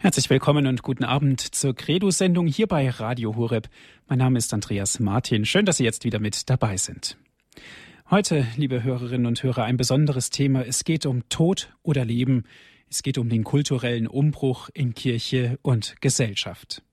Herzlich willkommen und guten Abend zur Credo-Sendung hier bei Radio Horeb. Mein Name ist Andreas Martin. Schön, dass Sie jetzt wieder mit dabei sind. Heute, liebe Hörerinnen und Hörer, ein besonderes Thema. Es geht um Tod oder Leben. Es geht um den kulturellen Umbruch in Kirche und Gesellschaft.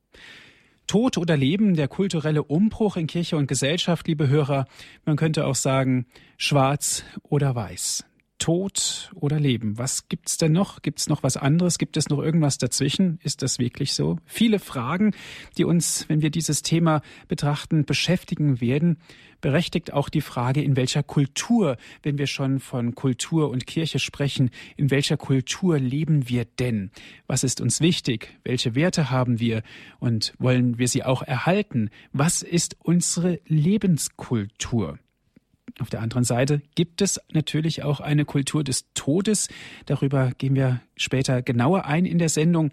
Tod oder Leben, der kulturelle Umbruch in Kirche und Gesellschaft, liebe Hörer, man könnte auch sagen, schwarz oder weiß. Tod oder Leben? Was gibt's denn noch? Gibt's noch was anderes? Gibt es noch irgendwas dazwischen? Ist das wirklich so? Viele Fragen, die uns, wenn wir dieses Thema betrachten, beschäftigen werden. Berechtigt auch die Frage, in welcher Kultur, wenn wir schon von Kultur und Kirche sprechen, in welcher Kultur leben wir denn? Was ist uns wichtig? Welche Werte haben wir? Und wollen wir sie auch erhalten? Was ist unsere Lebenskultur? Auf der anderen Seite gibt es natürlich auch eine Kultur des Todes. Darüber gehen wir später genauer ein in der Sendung.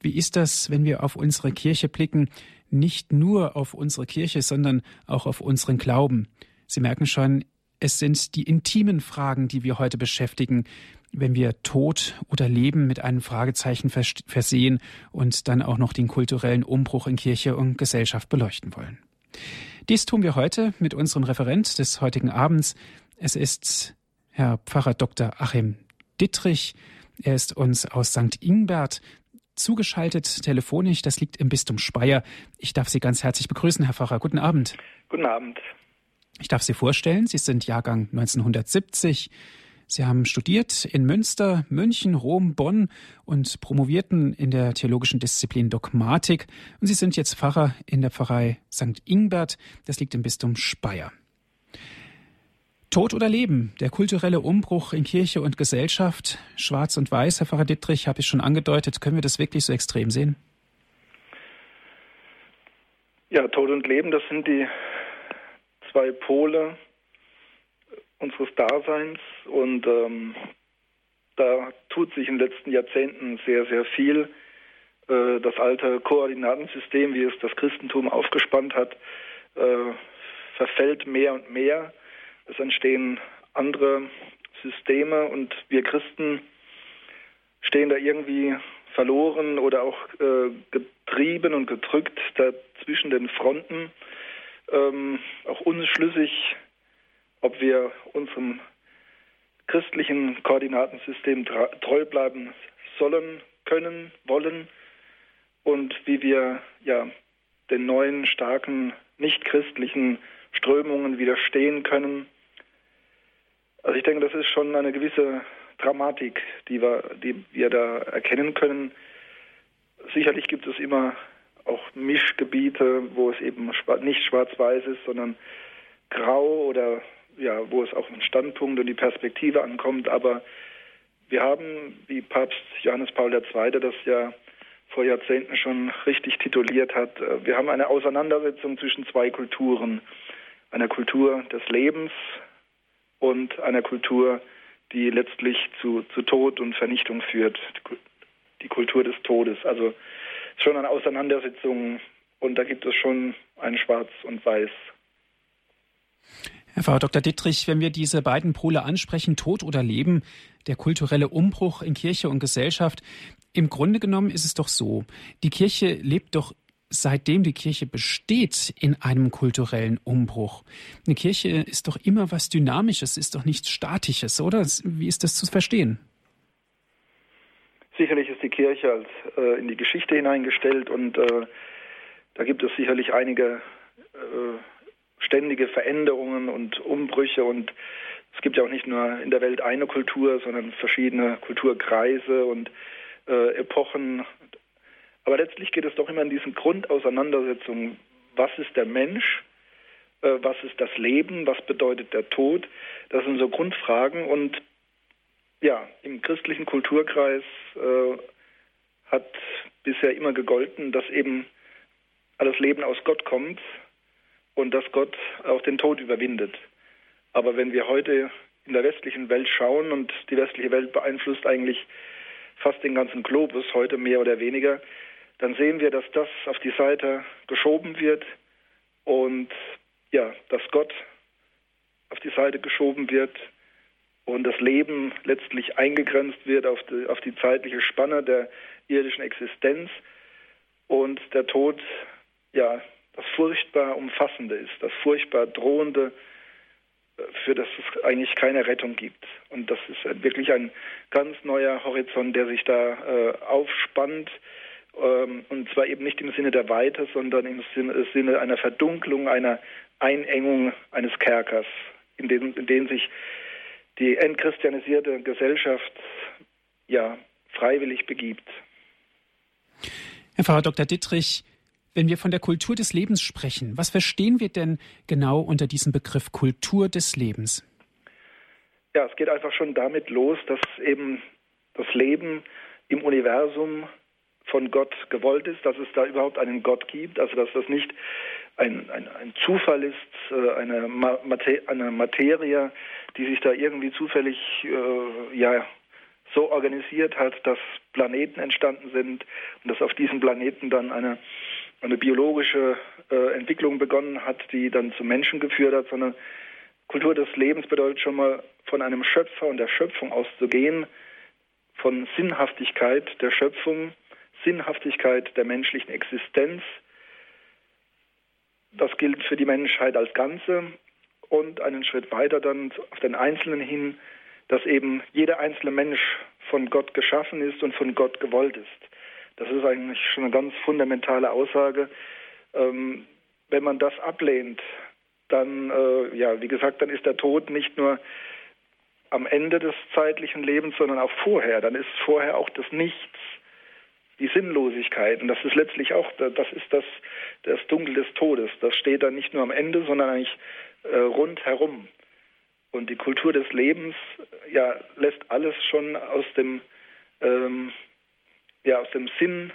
Wie ist das, wenn wir auf unsere Kirche blicken? Nicht nur auf unsere Kirche, sondern auch auf unseren Glauben. Sie merken schon, es sind die intimen Fragen, die wir heute beschäftigen, wenn wir Tod oder Leben mit einem Fragezeichen versehen und dann auch noch den kulturellen Umbruch in Kirche und Gesellschaft beleuchten wollen. Dies tun wir heute mit unserem Referent des heutigen Abends. Es ist Herr Pfarrer Dr. Achim Dittrich. Er ist uns aus St. Ingbert zugeschaltet telefonisch. Das liegt im Bistum Speyer. Ich darf Sie ganz herzlich begrüßen, Herr Pfarrer. Guten Abend. Guten Abend. Ich darf Sie vorstellen. Sie sind Jahrgang 1970. Sie haben studiert in Münster, München, Rom, Bonn und promovierten in der theologischen Disziplin Dogmatik. Und Sie sind jetzt Pfarrer in der Pfarrei St. Ingbert. Das liegt im Bistum Speyer. Tod oder Leben, der kulturelle Umbruch in Kirche und Gesellschaft, schwarz und weiß, Herr Pfarrer Dittrich, habe ich schon angedeutet. Können wir das wirklich so extrem sehen? Ja, Tod und Leben, das sind die zwei Pole unseres Daseins und ähm, da tut sich in den letzten Jahrzehnten sehr, sehr viel. Äh, das alte Koordinatensystem, wie es das Christentum aufgespannt hat, äh, verfällt mehr und mehr. Es entstehen andere Systeme und wir Christen stehen da irgendwie verloren oder auch äh, getrieben und gedrückt da zwischen den Fronten, ähm, auch unschlüssig, ob wir unserem christlichen Koordinatensystem treu bleiben sollen, können, wollen und wie wir ja den neuen starken nichtchristlichen Strömungen widerstehen können. Also ich denke, das ist schon eine gewisse Dramatik, die wir, die wir da erkennen können. Sicherlich gibt es immer auch Mischgebiete, wo es eben nicht schwarz-weiß ist, sondern grau oder ja, wo es auf den Standpunkt und die Perspektive ankommt. Aber wir haben, wie Papst Johannes Paul II. das ja vor Jahrzehnten schon richtig tituliert hat, äh, wir haben eine Auseinandersetzung zwischen zwei Kulturen. Einer Kultur des Lebens und einer Kultur, die letztlich zu, zu Tod und Vernichtung führt. Die Kultur des Todes. Also schon eine Auseinandersetzung und da gibt es schon ein Schwarz und Weiß. Herr Frau Dr. Dittrich, wenn wir diese beiden Pole ansprechen, Tod oder Leben, der kulturelle Umbruch in Kirche und Gesellschaft, im Grunde genommen ist es doch so, die Kirche lebt doch seitdem die Kirche besteht in einem kulturellen Umbruch. Eine Kirche ist doch immer was Dynamisches, ist doch nichts Statisches, oder? Wie ist das zu verstehen? Sicherlich ist die Kirche als äh, in die Geschichte hineingestellt und äh, da gibt es sicherlich einige äh, ständige Veränderungen und Umbrüche und es gibt ja auch nicht nur in der Welt eine Kultur, sondern verschiedene Kulturkreise und äh, Epochen. Aber letztlich geht es doch immer in diesen Grundauseinandersetzungen, was ist der Mensch, äh, was ist das Leben, was bedeutet der Tod. Das sind so Grundfragen und ja, im christlichen Kulturkreis äh, hat bisher immer gegolten, dass eben alles Leben aus Gott kommt und dass Gott auch den Tod überwindet. Aber wenn wir heute in der westlichen Welt schauen und die westliche Welt beeinflusst eigentlich fast den ganzen Globus, heute mehr oder weniger, dann sehen wir, dass das auf die Seite geschoben wird und ja, dass Gott auf die Seite geschoben wird und das Leben letztlich eingegrenzt wird auf die, auf die zeitliche Spanne der irdischen Existenz und der Tod, ja, das furchtbar Umfassende ist, das furchtbar Drohende, äh, für das es eigentlich keine Rettung gibt. Und das ist wirklich ein ganz neuer Horizont, der sich da äh, aufspannt. Ähm, und zwar eben nicht im Sinne der Weite, sondern im Sinne, im Sinne einer Verdunklung, einer Einengung eines Kerkers, in den, in den sich die entchristianisierte Gesellschaft ja freiwillig begibt. Herr Pfarrer Dr. Dittrich, wenn wir von der Kultur des Lebens sprechen, was verstehen wir denn genau unter diesem Begriff Kultur des Lebens? Ja, es geht einfach schon damit los, dass eben das Leben im Universum von Gott gewollt ist, dass es da überhaupt einen Gott gibt, also dass das nicht ein, ein, ein Zufall ist, äh, eine, Mate eine Materie, die sich da irgendwie zufällig äh, ja, so organisiert hat, dass Planeten entstanden sind und dass auf diesen Planeten dann eine, eine biologische äh, Entwicklung begonnen hat, die dann zum Menschen geführt hat, sondern Kultur des Lebens bedeutet schon mal von einem Schöpfer und der Schöpfung auszugehen, von Sinnhaftigkeit der Schöpfung, Sinnhaftigkeit der menschlichen Existenz. Das gilt für die Menschheit als Ganze und einen Schritt weiter dann auf den Einzelnen hin, dass eben jeder einzelne Mensch von Gott geschaffen ist und von Gott gewollt ist. Das ist eigentlich schon eine ganz fundamentale Aussage. Ähm, wenn man das ablehnt, dann, äh, ja, wie gesagt, dann ist der Tod nicht nur am Ende des zeitlichen Lebens, sondern auch vorher. Dann ist vorher auch das Nichts, die Sinnlosigkeit. Und das ist letztlich auch, das ist das, das Dunkel des Todes. Das steht dann nicht nur am Ende, sondern eigentlich äh, rundherum. Und die Kultur des Lebens ja, lässt alles schon aus dem, ähm, ja, aus dem Sinn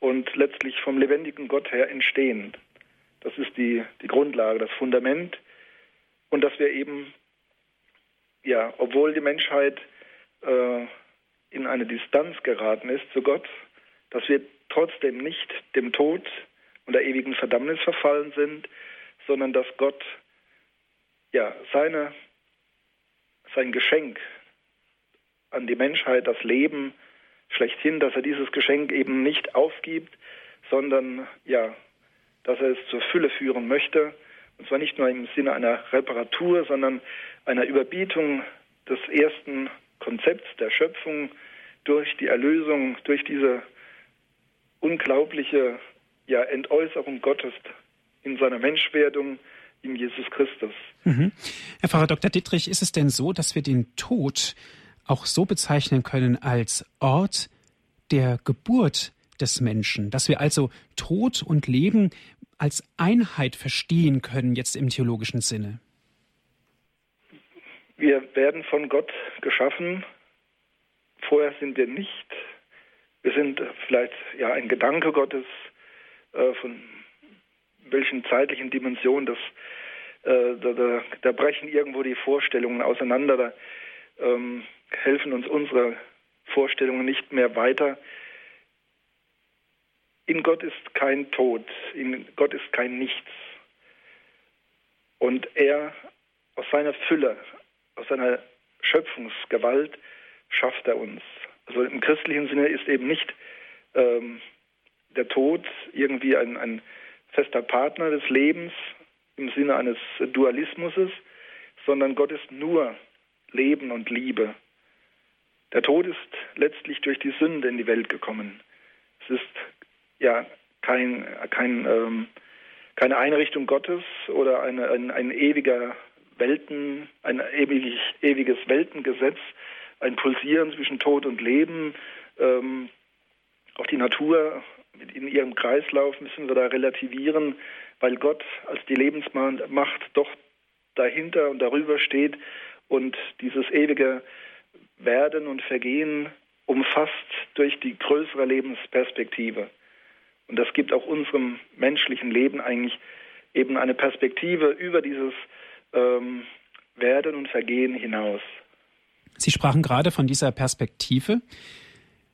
und letztlich vom lebendigen Gott her entstehen. Das ist die, die Grundlage, das Fundament. Und dass wir eben, ja, obwohl die Menschheit äh, in eine Distanz geraten ist zu Gott, dass wir trotzdem nicht dem Tod und der ewigen Verdammnis verfallen sind, sondern dass Gott ja seine sein Geschenk an die Menschheit, das Leben schlechthin, dass er dieses Geschenk eben nicht aufgibt, sondern ja, dass er es zur Fülle führen möchte. Und zwar nicht nur im Sinne einer Reparatur, sondern einer Überbietung des ersten Konzepts der Schöpfung durch die Erlösung, durch diese unglaubliche ja, Entäußerung Gottes in seiner Menschwerdung, in Jesus Christus. Mhm. Herr Pfarrer Dr. Dittrich, ist es denn so, dass wir den Tod auch so bezeichnen können als Ort der Geburt des Menschen, dass wir also Tod und Leben als Einheit verstehen können, jetzt im theologischen Sinne? Wir werden von Gott geschaffen. Vorher sind wir nicht. Wir sind vielleicht ja ein Gedanke Gottes, äh, von welchen zeitlichen Dimensionen das äh, da, da, da, brechen irgendwo die Vorstellungen auseinander, da ähm, helfen uns unsere Vorstellungen nicht mehr weiter. In Gott ist kein Tod, in Gott ist kein Nichts. Und er aus seiner Fülle, aus seiner Schöpfungsgewalt schafft er uns. Also im christlichen Sinne ist eben nicht ähm, der Tod irgendwie ein, ein fester Partner des Lebens, im Sinne eines Dualismus, sondern Gott ist nur Leben und Liebe. Der Tod ist letztlich durch die Sünde in die Welt gekommen. Es ist ja kein, kein, ähm, keine Einrichtung Gottes oder eine, ein, ein ewiger Welten, ein ewig, ewiges Weltengesetz, ein Pulsieren zwischen Tod und Leben. Ähm, auch die Natur in ihrem Kreislauf müssen wir da relativieren weil Gott als die Lebensmacht doch dahinter und darüber steht und dieses ewige Werden und Vergehen umfasst durch die größere Lebensperspektive. Und das gibt auch unserem menschlichen Leben eigentlich eben eine Perspektive über dieses ähm, Werden und Vergehen hinaus. Sie sprachen gerade von dieser Perspektive.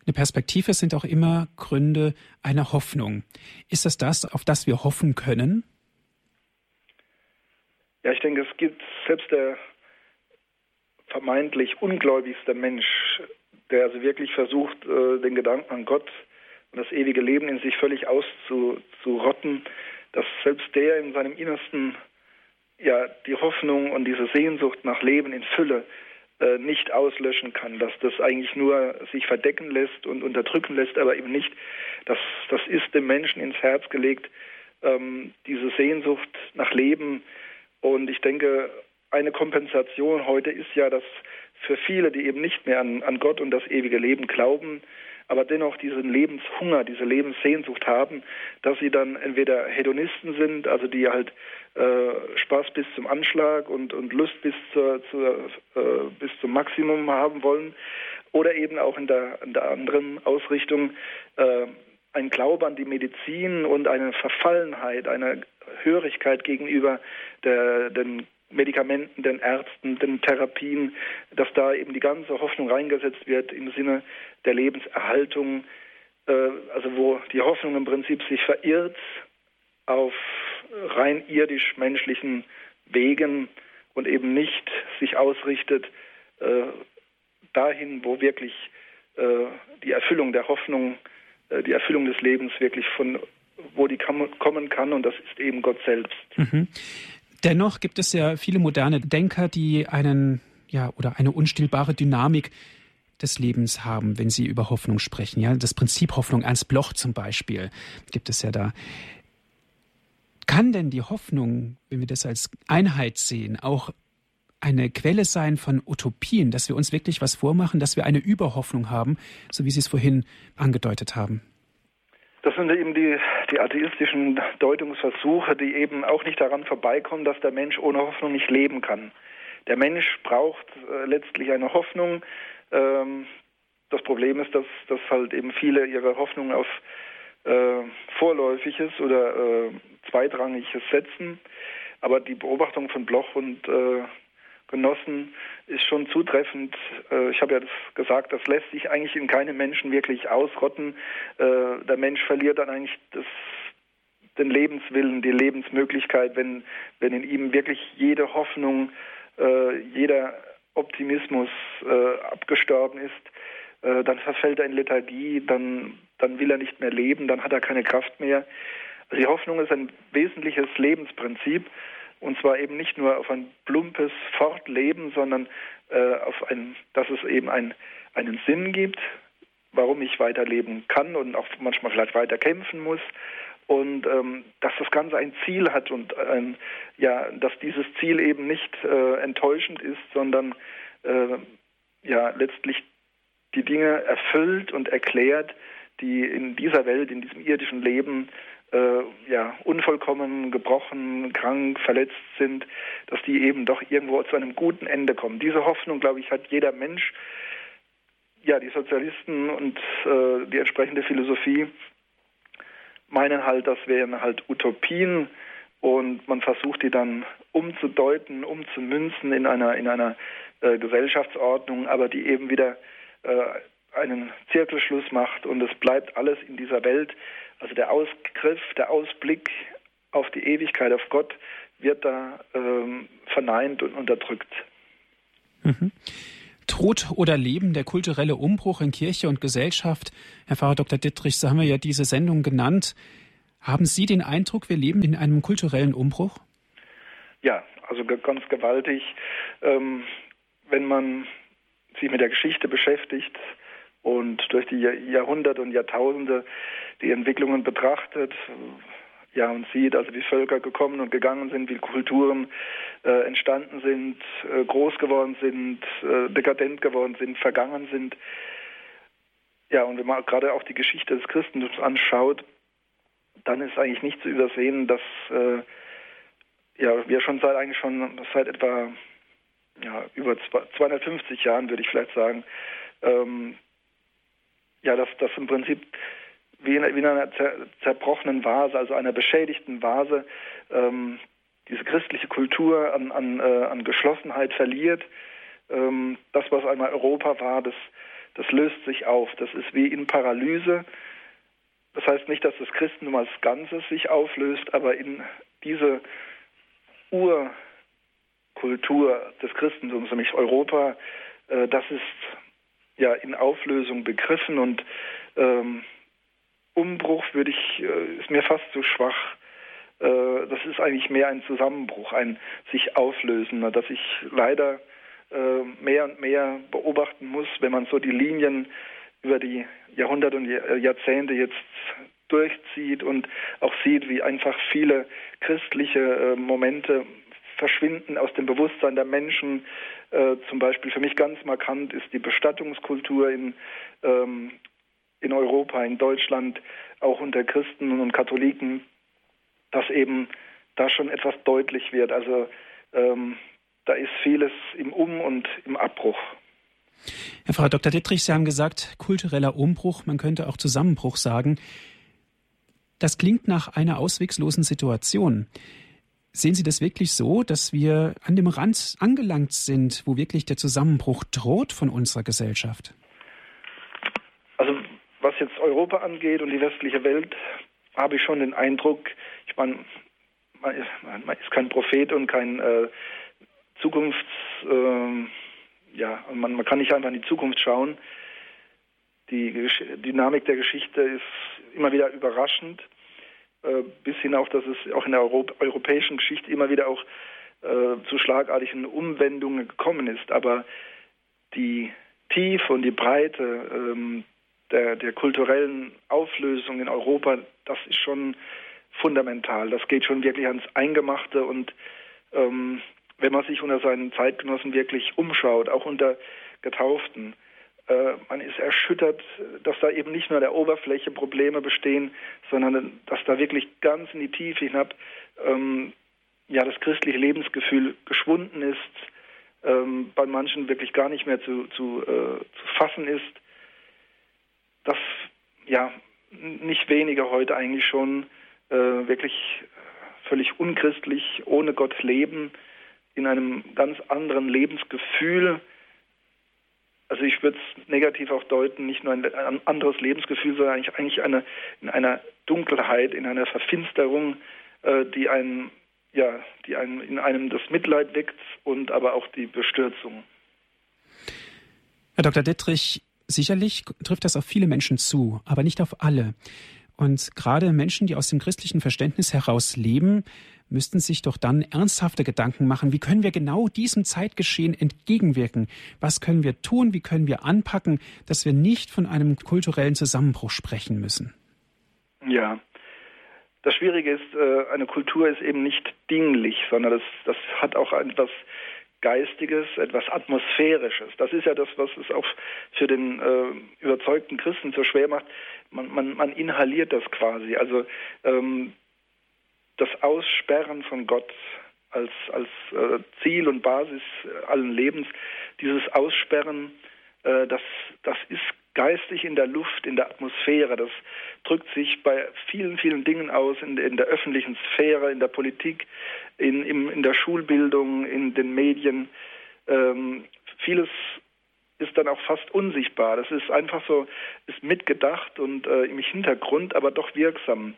Eine Perspektive sind auch immer Gründe einer Hoffnung. Ist das das, auf das wir hoffen können? Ja, ich denke, es gibt selbst der vermeintlich ungläubigste Mensch, der also wirklich versucht, äh, den Gedanken an Gott das ewige Leben in sich völlig auszurotten, dass selbst der in seinem Innersten ja die Hoffnung und diese Sehnsucht nach Leben in Fülle äh, nicht auslöschen kann, dass das eigentlich nur sich verdecken lässt und unterdrücken lässt, aber eben nicht, das, das ist dem Menschen ins Herz gelegt, ähm, diese Sehnsucht nach Leben. Und ich denke, eine Kompensation heute ist ja, dass für viele, die eben nicht mehr an, an Gott und das ewige Leben glauben, aber dennoch diesen Lebenshunger, diese Lebenssehnsucht haben, dass sie dann entweder Hedonisten sind, also die halt äh, Spaß bis zum Anschlag und, und Lust bis, zur, zur äh, bis zum Maximum haben wollen, oder eben auch in der, in der anderen Ausrichtung äh, ein Glaube an die Medizin und eine Verfallenheit, eine Hörigkeit gegenüber der, den Medikamenten, den Ärzten, den Therapien, dass da eben die ganze Hoffnung reingesetzt wird im Sinne der Lebenserhaltung, äh, also wo die Hoffnung im Prinzip sich verirrt auf rein irdisch-menschlichen Wegen und eben nicht sich ausrichtet äh, dahin, wo wirklich äh, die Erfüllung der Hoffnung, die Erfüllung des Lebens wirklich von wo die kommen kann und das ist eben Gott selbst. Mhm. Dennoch gibt es ja viele moderne Denker, die einen, ja, oder eine unstillbare Dynamik des Lebens haben, wenn sie über Hoffnung sprechen. Ja, das Prinzip Hoffnung, Ernst Bloch zum Beispiel, gibt es ja da. Kann denn die Hoffnung, wenn wir das als Einheit sehen, auch eine Quelle sein von Utopien, dass wir uns wirklich was vormachen, dass wir eine Überhoffnung haben, so wie Sie es vorhin angedeutet haben? Das sind eben die, die atheistischen Deutungsversuche, die eben auch nicht daran vorbeikommen, dass der Mensch ohne Hoffnung nicht leben kann. Der Mensch braucht äh, letztlich eine Hoffnung. Ähm, das Problem ist, dass, dass halt eben viele ihre Hoffnung auf äh, Vorläufiges oder äh, Zweitrangiges setzen. Aber die Beobachtung von Bloch und äh, Genossen ist schon zutreffend. Äh, ich habe ja das gesagt, das lässt sich eigentlich in keinem Menschen wirklich ausrotten. Äh, der Mensch verliert dann eigentlich das, den Lebenswillen, die Lebensmöglichkeit, wenn, wenn in ihm wirklich jede Hoffnung, äh, jeder Optimismus abgestorben ist, dann verfällt er in Lethargie, dann, dann will er nicht mehr leben, dann hat er keine Kraft mehr. Also die Hoffnung ist ein wesentliches Lebensprinzip und zwar eben nicht nur auf ein plumpes Fortleben, sondern äh, auf ein, dass es eben ein, einen Sinn gibt, warum ich weiterleben kann und auch manchmal vielleicht weiter kämpfen muss. Und ähm, dass das Ganze ein Ziel hat und ein, ja, dass dieses Ziel eben nicht äh, enttäuschend ist, sondern äh, ja letztlich die Dinge erfüllt und erklärt, die in dieser Welt, in diesem irdischen Leben äh, ja, unvollkommen, gebrochen, krank, verletzt sind, dass die eben doch irgendwo zu einem guten Ende kommen. Diese Hoffnung, glaube ich, hat jeder Mensch. Ja, die Sozialisten und äh, die entsprechende Philosophie meinen halt, das wären halt Utopien und man versucht die dann umzudeuten, umzumünzen in einer in einer äh, Gesellschaftsordnung, aber die eben wieder äh, einen Zirkelschluss macht und es bleibt alles in dieser Welt also der Ausgriff, der Ausblick auf die Ewigkeit, auf Gott, wird da ähm, verneint und unterdrückt. Mhm. Tod oder Leben, der kulturelle Umbruch in Kirche und Gesellschaft. Herr Pfarrer Dr. Dittrich, so haben wir ja diese Sendung genannt. Haben Sie den Eindruck, wir leben in einem kulturellen Umbruch? Ja, also ganz gewaltig. Ähm, wenn man sich mit der Geschichte beschäftigt und durch die Jahrhunderte und Jahrtausende die Entwicklungen betrachtet, ja, und sieht, also wie Völker gekommen und gegangen sind, wie Kulturen äh, entstanden sind, äh, groß geworden sind, äh, dekadent geworden sind, vergangen sind. Ja, und wenn man gerade auch die Geschichte des Christentums anschaut, dann ist eigentlich nicht zu übersehen, dass äh, ja, wir schon seit eigentlich schon seit etwa ja, über 250 Jahren, würde ich vielleicht sagen, ähm, ja, dass das im Prinzip wie in, wie in einer zer, zerbrochenen Vase, also einer beschädigten Vase, ähm, diese christliche Kultur an, an, äh, an Geschlossenheit verliert. Ähm, das, was einmal Europa war, das, das löst sich auf. Das ist wie in Paralyse. Das heißt nicht, dass das Christentum als Ganzes sich auflöst, aber in diese Urkultur des Christentums, nämlich Europa, äh, das ist ja in Auflösung begriffen und ähm, Umbruch würde ich, äh, ist mir fast zu schwach. Äh, das ist eigentlich mehr ein Zusammenbruch, ein sich auflösen, dass ich leider äh, mehr und mehr beobachten muss, wenn man so die Linien über die Jahrhunderte und Jahrzehnte jetzt durchzieht und auch sieht, wie einfach viele christliche Momente verschwinden aus dem Bewusstsein der Menschen. zum Beispiel für mich ganz markant ist die Bestattungskultur in ähm, in Europa, in Deutschland, auch unter Christen und Katholiken, dass eben da schon etwas deutlich wird. Also ähm, da ist vieles im Um- und im Abbruch. Herr Frau Dr. Dittrich, Sie haben gesagt, kultureller Umbruch, man könnte auch Zusammenbruch sagen. Das klingt nach einer ausweglosen Situation. Sehen Sie das wirklich so, dass wir an dem Rand angelangt sind, wo wirklich der Zusammenbruch droht von unserer Gesellschaft? Also was jetzt Europa angeht und die westliche Welt, habe ich schon den Eindruck, ich meine, man ist, man ist kein Prophet und kein äh, Zukunfts, äh, ja, man, man kann nicht einfach in die Zukunft schauen. Die Gesch Dynamik der Geschichte ist immer wieder überraschend, äh, bis hin auch, dass es auch in der Europ europäischen Geschichte immer wieder auch äh, zu schlagartigen Umwendungen gekommen ist. Aber die Tiefe und die Breite ähm, der, der kulturellen Auflösung in Europa, das ist schon fundamental. Das geht schon wirklich ans Eingemachte und ähm, wenn man sich unter seinen Zeitgenossen wirklich umschaut, auch unter Getauften, man ist erschüttert, dass da eben nicht nur der Oberfläche Probleme bestehen, sondern dass da wirklich ganz in die Tiefe hinab ähm, ja das christliche Lebensgefühl geschwunden ist, ähm, bei manchen wirklich gar nicht mehr zu, zu, äh, zu fassen ist dass ja nicht wenige heute eigentlich schon äh, wirklich völlig unchristlich, ohne Gott leben, in einem ganz anderen Lebensgefühl. Also ich würde es negativ auch deuten, nicht nur ein, ein anderes Lebensgefühl, sondern eigentlich, eigentlich eine, in einer Dunkelheit, in einer Verfinsterung, äh, die einen, ja, die einen in einem das Mitleid weckt und aber auch die Bestürzung. Herr Dr. Dittrich, Sicherlich trifft das auf viele Menschen zu, aber nicht auf alle. Und gerade Menschen, die aus dem christlichen Verständnis heraus leben, müssten sich doch dann ernsthafte Gedanken machen, wie können wir genau diesem Zeitgeschehen entgegenwirken? Was können wir tun? Wie können wir anpacken, dass wir nicht von einem kulturellen Zusammenbruch sprechen müssen? Ja. Das Schwierige ist, äh, eine Kultur ist eben nicht dinglich, sondern das, das hat auch etwas Geistiges, etwas Atmosphärisches. Das ist ja das, was es auch für den äh, überzeugten Christen so schwer macht. Man, man, man inhaliert das quasi. Also ähm, das Aussperren von Gott als, als äh, Ziel und Basis allen Lebens, dieses Aussperren, äh, das, das ist geistig in der Luft, in der Atmosphäre. Das drückt sich bei vielen, vielen Dingen aus, in, in der öffentlichen Sphäre, in der Politik, in, in, in der Schulbildung, in den Medien. Ähm, vieles ist dann auch fast unsichtbar. Das ist einfach so, ist mitgedacht und äh, im Hintergrund, aber doch wirksam.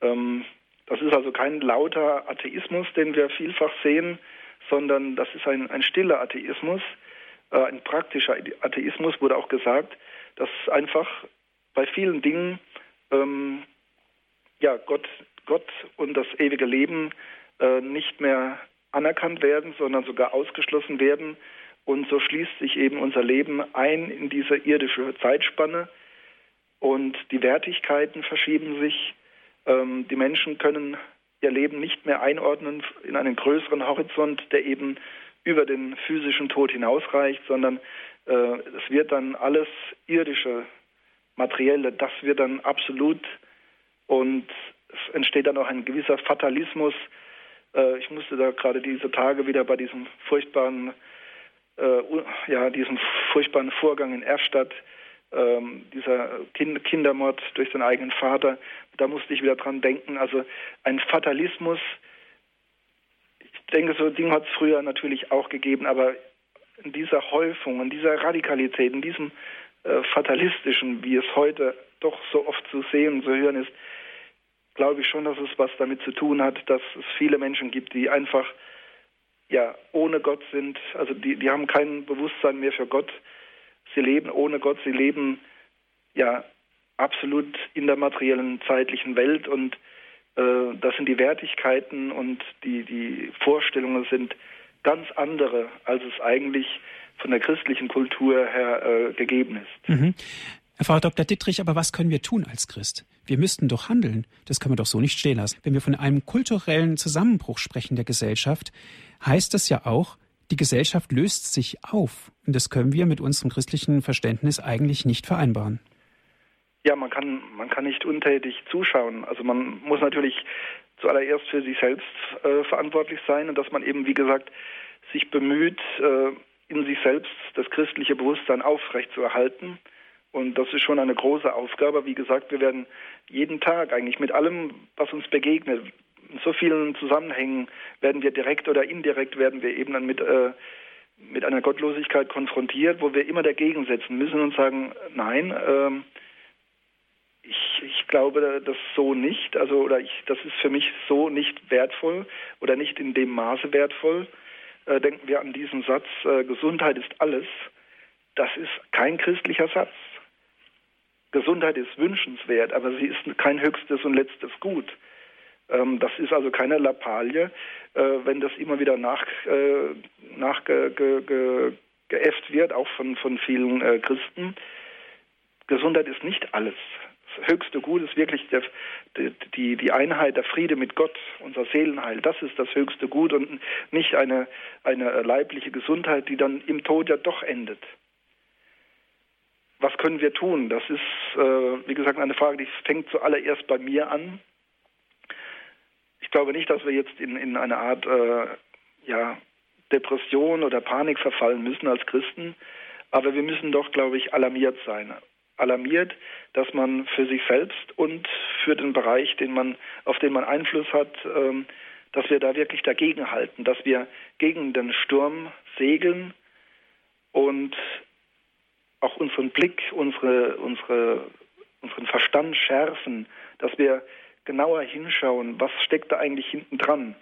Ähm, das ist also kein lauter Atheismus, den wir vielfach sehen, sondern das ist ein, ein stiller Atheismus, äh, ein praktischer Atheismus, wurde auch gesagt, dass einfach bei vielen Dingen ähm, ja, Gott, Gott und das ewige Leben äh, nicht mehr anerkannt werden, sondern sogar ausgeschlossen werden. Und so schließt sich eben unser Leben ein in diese irdische Zeitspanne und die Wertigkeiten verschieben sich. Ähm, die Menschen können ihr Leben nicht mehr einordnen in einen größeren Horizont, der eben über den physischen Tod hinausreicht, sondern äh, es wird dann alles irdische, materielle, das wird dann absolut und es entsteht dann auch ein gewisser Fatalismus, äh, ich musste da gerade diese Tage wieder bei diesem furchtbaren, äh, ja, diesem furchtbaren Vorgang in Erstadt, ähm, dieser kind Kindermord durch seinen eigenen Vater, da musste ich wieder dran denken. Also ein Fatalismus, ich denke, so Ding hat es früher natürlich auch gegeben, aber in dieser Häufung, in dieser Radikalität, in diesem äh, Fatalistischen, wie es heute doch so oft zu sehen und zu hören ist, glaube ich schon, dass es was damit zu tun hat, dass es viele Menschen gibt, die einfach ja ohne Gott sind, also die, die haben kein Bewusstsein mehr für Gott. Sie leben ohne Gott, sie leben ja absolut in der materiellen zeitlichen Welt und äh, das sind die Wertigkeiten und die, die Vorstellungen sind ganz andere, als es eigentlich von der christlichen Kultur her äh, gegeben ist. Mhm. Herr Frau Dr. Dittrich, aber was können wir tun als Christ? Wir müssten doch handeln. Das können wir doch so nicht stehen lassen. Wenn wir von einem kulturellen Zusammenbruch sprechen der Gesellschaft, heißt das ja auch, die Gesellschaft löst sich auf. Und das können wir mit unserem christlichen Verständnis eigentlich nicht vereinbaren. Ja, man kann, man kann nicht untätig zuschauen. Also man muss natürlich zuallererst für sich selbst äh, verantwortlich sein und dass man eben, wie gesagt, sich bemüht, äh, in sich selbst das christliche Bewusstsein aufrechtzuerhalten und das ist schon eine große Aufgabe. Wie gesagt, wir werden jeden Tag eigentlich mit allem, was uns begegnet, so vielen Zusammenhängen werden wir direkt oder indirekt werden wir eben dann mit, äh, mit einer Gottlosigkeit konfrontiert, wo wir immer dagegen setzen müssen und sagen, nein, äh, ich, ich glaube das so nicht, also oder ich, das ist für mich so nicht wertvoll oder nicht in dem Maße wertvoll. Äh, denken wir an diesen Satz, äh, Gesundheit ist alles. Das ist kein christlicher Satz. Gesundheit ist wünschenswert, aber sie ist kein höchstes und letztes Gut. Ähm, das ist also keine Lappalie, äh, wenn das immer wieder nach, äh, nachgeäfft wird, auch von, von vielen äh, Christen. Gesundheit ist nicht alles. Das höchste Gut ist wirklich der, die, die Einheit, der Friede mit Gott, unser Seelenheil. Das ist das höchste Gut und nicht eine, eine leibliche Gesundheit, die dann im Tod ja doch endet was können wir tun? Das ist, äh, wie gesagt, eine Frage, die fängt zuallererst bei mir an. Ich glaube nicht, dass wir jetzt in, in eine Art äh, ja, Depression oder Panik verfallen müssen als Christen, aber wir müssen doch, glaube ich, alarmiert sein. Alarmiert, dass man für sich selbst und für den Bereich, den man, auf den man Einfluss hat, ähm, dass wir da wirklich dagegenhalten, dass wir gegen den Sturm segeln und auch unseren Blick, unsere, unsere, unseren Verstand schärfen, dass wir genauer hinschauen, was steckt da eigentlich hinten dran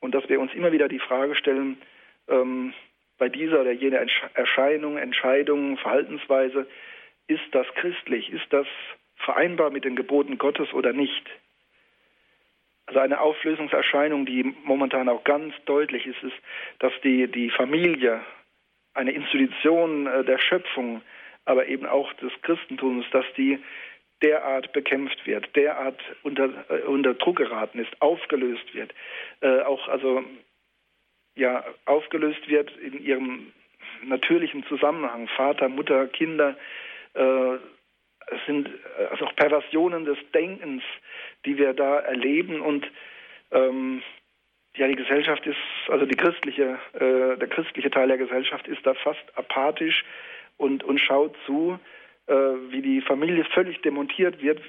und dass wir uns immer wieder die Frage stellen, ähm, bei dieser oder jener Erscheinung, Entscheidung, Verhaltensweise, ist das christlich, ist das vereinbar mit den Geboten Gottes oder nicht? Also eine Auflösungserscheinung, die momentan auch ganz deutlich ist, ist, dass die, die Familie, eine Institution äh, der Schöpfung, aber eben auch des Christentums, dass die derart bekämpft wird, derart unter, äh, unter Druck geraten ist, aufgelöst wird, äh, auch also ja aufgelöst wird in ihrem natürlichen Zusammenhang, Vater, Mutter, Kinder, äh, es sind äh, also auch Perversionen des Denkens, die wir da erleben und ähm, ja, die Gesellschaft ist, also die christliche, äh, der christliche Teil der Gesellschaft ist da fast apathisch, und, und schaut zu, äh, wie die Familie völlig demontiert wird,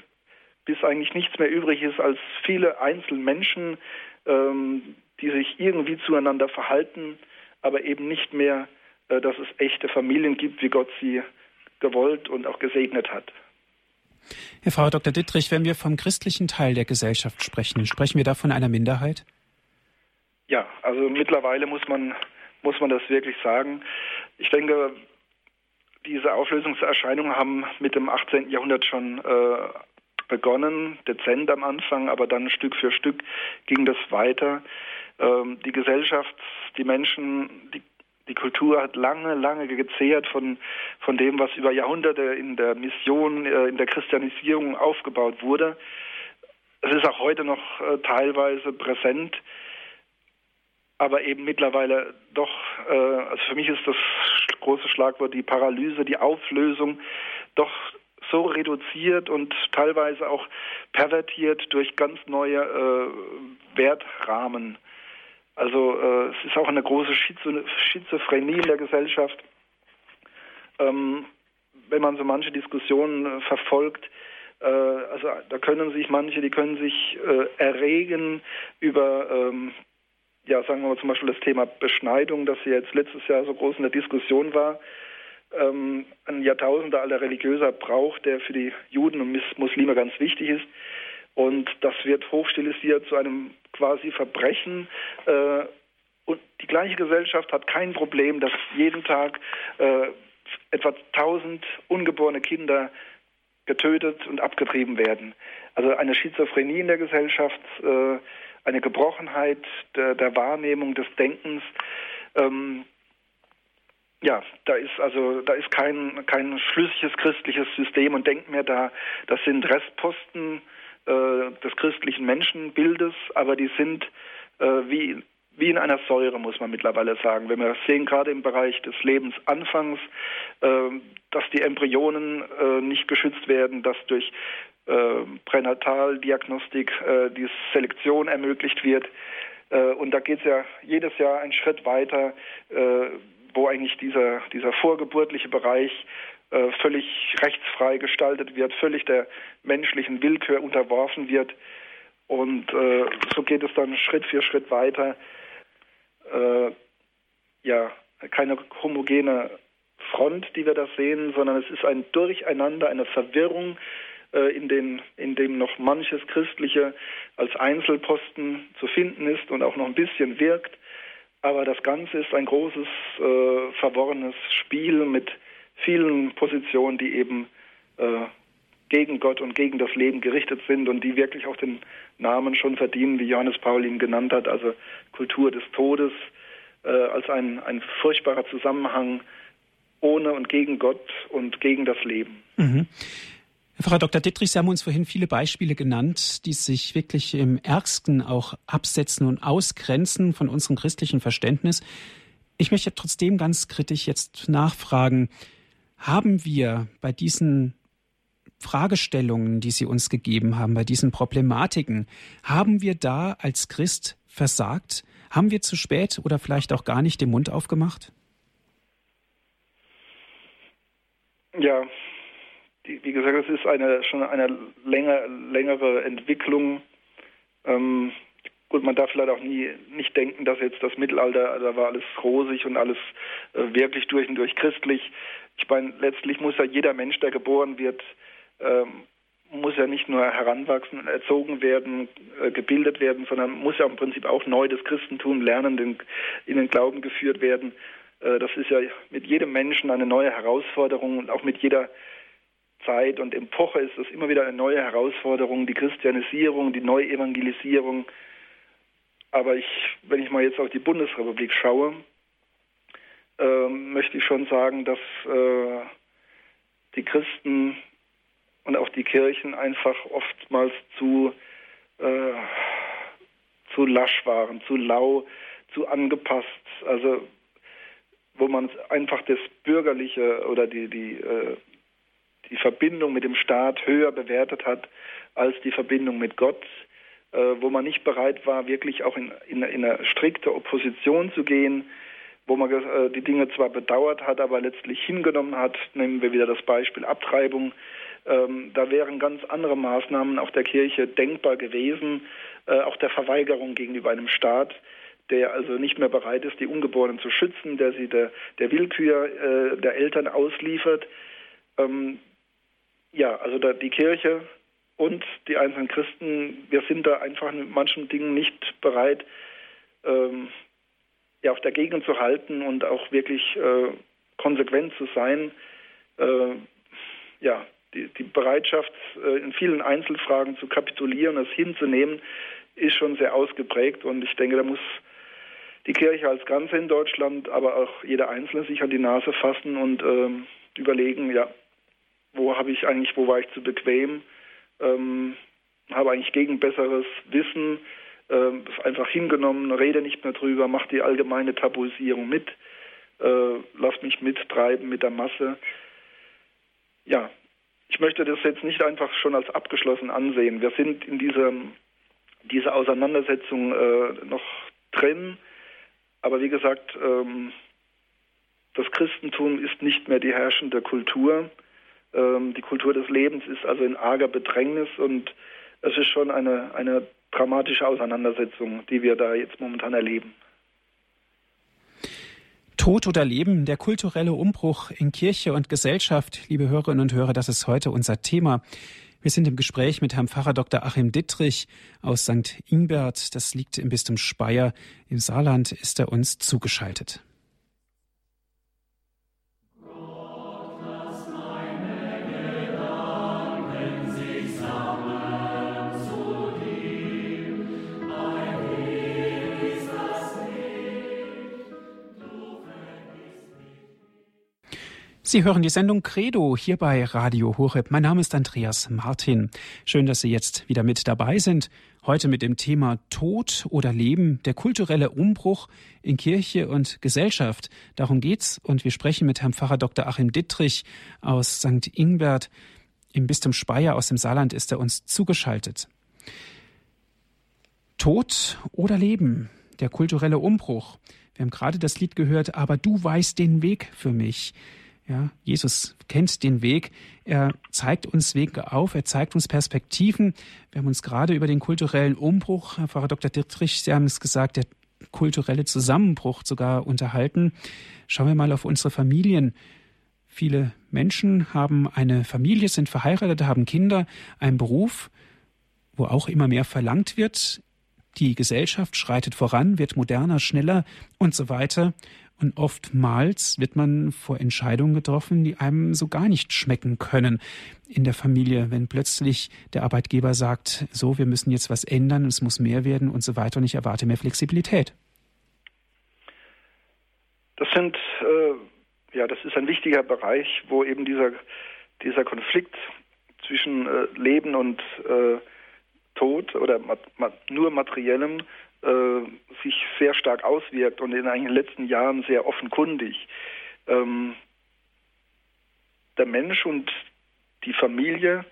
bis eigentlich nichts mehr übrig ist als viele Einzelmenschen, ähm, die sich irgendwie zueinander verhalten, aber eben nicht mehr, äh, dass es echte Familien gibt, wie Gott sie gewollt und auch gesegnet hat. Herr Frau Dr. Dittrich, wenn wir vom christlichen Teil der Gesellschaft sprechen, sprechen wir da von einer Minderheit? Ja, also mittlerweile muss man, muss man das wirklich sagen. Ich denke, diese Auflösungserscheinungen haben mit dem 18. Jahrhundert schon äh, begonnen, dezent am Anfang, aber dann Stück für Stück ging das weiter. Ähm, die Gesellschaft, die Menschen, die, die Kultur hat lange, lange gezehrt von, von dem, was über Jahrhunderte in der Mission, äh, in der Christianisierung aufgebaut wurde. Es ist auch heute noch äh, teilweise präsent aber eben mittlerweile doch, äh, also für mich ist das große Schlagwort die Paralyse, die Auflösung, doch so reduziert und teilweise auch pervertiert durch ganz neue äh, Wertrahmen. Also äh, es ist auch eine große Schizophrenie in der Gesellschaft. Ähm, wenn man so manche Diskussionen äh, verfolgt, äh, also da können sich manche, die können sich äh, erregen über ähm, ja, sagen wir mal zum Beispiel das Thema Beschneidung, das ja jetzt letztes Jahr so groß in der Diskussion war, ähm, ein Jahrtausende alter religiöser Brauch, der für die Juden und Muslime ganz wichtig ist. Und das wird hochstilisiert zu einem quasi Verbrechen. Äh, und die gleiche Gesellschaft hat kein Problem, dass jeden Tag äh, etwa 1000 ungeborene Kinder getötet und abgetrieben werden. Also eine Schizophrenie in der Gesellschaft, äh, eine Gebrochenheit der, der, Wahrnehmung des Denkens. Ähm, ja, da ist also da ist kein kein schlüssiges christliches System und Denken mehr da. Das sind Restposten äh, des christlichen Menschenbildes, aber die sind äh, wie wie in einer Säure, muss man mittlerweile sagen. Wenn wir sehen, gerade im Bereich des Lebensanfangs, äh, dass die Embryonen äh, nicht geschützt werden, dass durch Pränataldiagnostik äh, die Selektion ermöglicht wird. Äh, und da geht es ja jedes Jahr einen Schritt weiter, äh, wo eigentlich dieser, dieser vorgeburtliche Bereich völlig rechtsfrei gestaltet wird, völlig der menschlichen Willkür unterworfen wird. Und so geht es dann Schritt für Schritt weiter. Ja, keine homogene Front, die wir da sehen, sondern es ist ein Durcheinander, eine Verwirrung, in, den, in dem noch manches Christliche als Einzelposten zu finden ist und auch noch ein bisschen wirkt. Aber das Ganze ist ein großes, äh, verworrenes Spiel mit vielen Positionen, die eben äh, gegen Gott und gegen das Leben gerichtet sind und die wirklich auch den Namen schon verdienen, wie Johannes Paul ihn genannt hat, also Kultur des Todes, äh, als ein, ein furchtbarer Zusammenhang ohne und gegen Gott und gegen das Leben. Mhm. Pfarrer Dr. Dittrich, Sie haben uns vorhin viele Beispiele genannt, die sich wirklich im Ärgsten auch absetzen und ausgrenzen von unserem christlichen Verständnis. Ich möchte trotzdem ganz kritisch jetzt nachfragen, haben wir bei diesen Fragestellungen, die Sie uns gegeben haben, bei diesen Problematiken, haben wir da als Christ versagt? Haben wir zu spät oder vielleicht auch gar nicht den Mund aufgemacht? Ja, wie gesagt, es ist eine schon eine länger, längere Entwicklung. Ähm, gut, man darf vielleicht auch nie nicht denken, dass jetzt das Mittelalter, da war alles rosig und alles äh, wirklich durch und durch christlich. Ich meine, letztlich muss ja jeder Mensch, der geboren wird, ähm, muss ja nicht nur heranwachsen erzogen werden, äh, gebildet werden, sondern muss ja im Prinzip auch neu das Christentum lernen, den, in den Glauben geführt werden. Äh, das ist ja mit jedem Menschen eine neue Herausforderung und auch mit jeder Zeit und Epoche ist es immer wieder eine neue Herausforderung, die Christianisierung, die Neuevangelisierung. Aber ich, wenn ich mal jetzt auf die Bundesrepublik schaue, äh, möchte ich schon sagen, dass äh, die Christen und auch die Kirchen einfach oftmals zu, äh, zu lasch waren, zu lau, zu angepasst. Also wo man einfach das Bürgerliche oder die, die äh, die Verbindung mit dem Staat höher bewertet hat als die Verbindung mit Gott, äh, wo man nicht bereit war, wirklich auch in, in, in eine strikte Opposition zu gehen, wo man äh, die Dinge zwar bedauert hat, aber letztlich hingenommen hat. Nehmen wir wieder das Beispiel Abtreibung. Ähm, da wären ganz andere Maßnahmen auch der Kirche denkbar gewesen, äh, auch der Verweigerung gegenüber einem Staat, der also nicht mehr bereit ist, die Ungeborenen zu schützen, der sie der, der Willkür äh, der Eltern ausliefert. Ähm, ja, also da die Kirche und die einzelnen Christen, wir sind da einfach mit manchen Dingen nicht bereit, ähm, ja, auch dagegen zu halten und auch wirklich äh, konsequent zu sein. Äh, ja, die, die Bereitschaft, äh, in vielen Einzelfragen zu kapitulieren, es hinzunehmen, ist schon sehr ausgeprägt und ich denke, da muss die Kirche als Ganze in Deutschland, aber auch jeder Einzelne sich an die Nase fassen und ähm, überlegen, ja, wo habe ich eigentlich, wo war ich zu bequem, ähm, habe eigentlich gegen besseres Wissen ähm, einfach hingenommen, rede nicht mehr drüber, mache die allgemeine Tabuisierung mit, äh, lass mich mittreiben mit der Masse. Ja, ich möchte das jetzt nicht einfach schon als abgeschlossen ansehen. Wir sind in diesem, dieser Auseinandersetzung äh, noch drin, aber wie gesagt, ähm, das Christentum ist nicht mehr die herrschende Kultur. Ähm, die Kultur des Lebens ist also in arger Bedrängnis und es ist schon eine, eine dramatische Auseinandersetzung, die wir da jetzt momentan erleben. Tod oder Leben, der kulturelle Umbruch in Kirche und Gesellschaft, liebe Hörerinnen und Hörer, das ist heute unser Thema. Wir sind im Gespräch mit Herrn Pfarrer Dr. Achim Dittrich aus St. Ingbert. Das liegt im Bistum Speyer. Im Saarland ist er uns zugeschaltet. Sie hören die Sendung Credo hier bei Radio Horeb. Mein Name ist Andreas Martin. Schön, dass Sie jetzt wieder mit dabei sind. Heute mit dem Thema Tod oder Leben, der kulturelle Umbruch in Kirche und Gesellschaft. Darum geht's und wir sprechen mit Herrn Pfarrer Dr. Achim Dittrich aus St. Ingbert. Im Bistum Speyer aus dem Saarland ist er uns zugeschaltet. Tod oder Leben, der kulturelle Umbruch. Wir haben gerade das Lied gehört, aber du weißt den Weg für mich. Ja, Jesus kennt den Weg. Er zeigt uns Wege auf. Er zeigt uns Perspektiven. Wir haben uns gerade über den kulturellen Umbruch, Herr Pfarrer Dr. Dittrich, Sie haben es gesagt, der kulturelle Zusammenbruch sogar unterhalten. Schauen wir mal auf unsere Familien. Viele Menschen haben eine Familie, sind verheiratet, haben Kinder, einen Beruf, wo auch immer mehr verlangt wird. Die Gesellschaft schreitet voran, wird moderner, schneller und so weiter. Und oftmals wird man vor Entscheidungen getroffen, die einem so gar nicht schmecken können in der Familie, wenn plötzlich der Arbeitgeber sagt, so, wir müssen jetzt was ändern, es muss mehr werden und so weiter und ich erwarte mehr Flexibilität. Das sind, äh, ja, das ist ein wichtiger Bereich, wo eben dieser, dieser Konflikt zwischen äh, Leben und äh, Tod oder mat nur materiellem sich sehr stark auswirkt und in den letzten Jahren sehr offenkundig. Ähm, der Mensch und die Familie,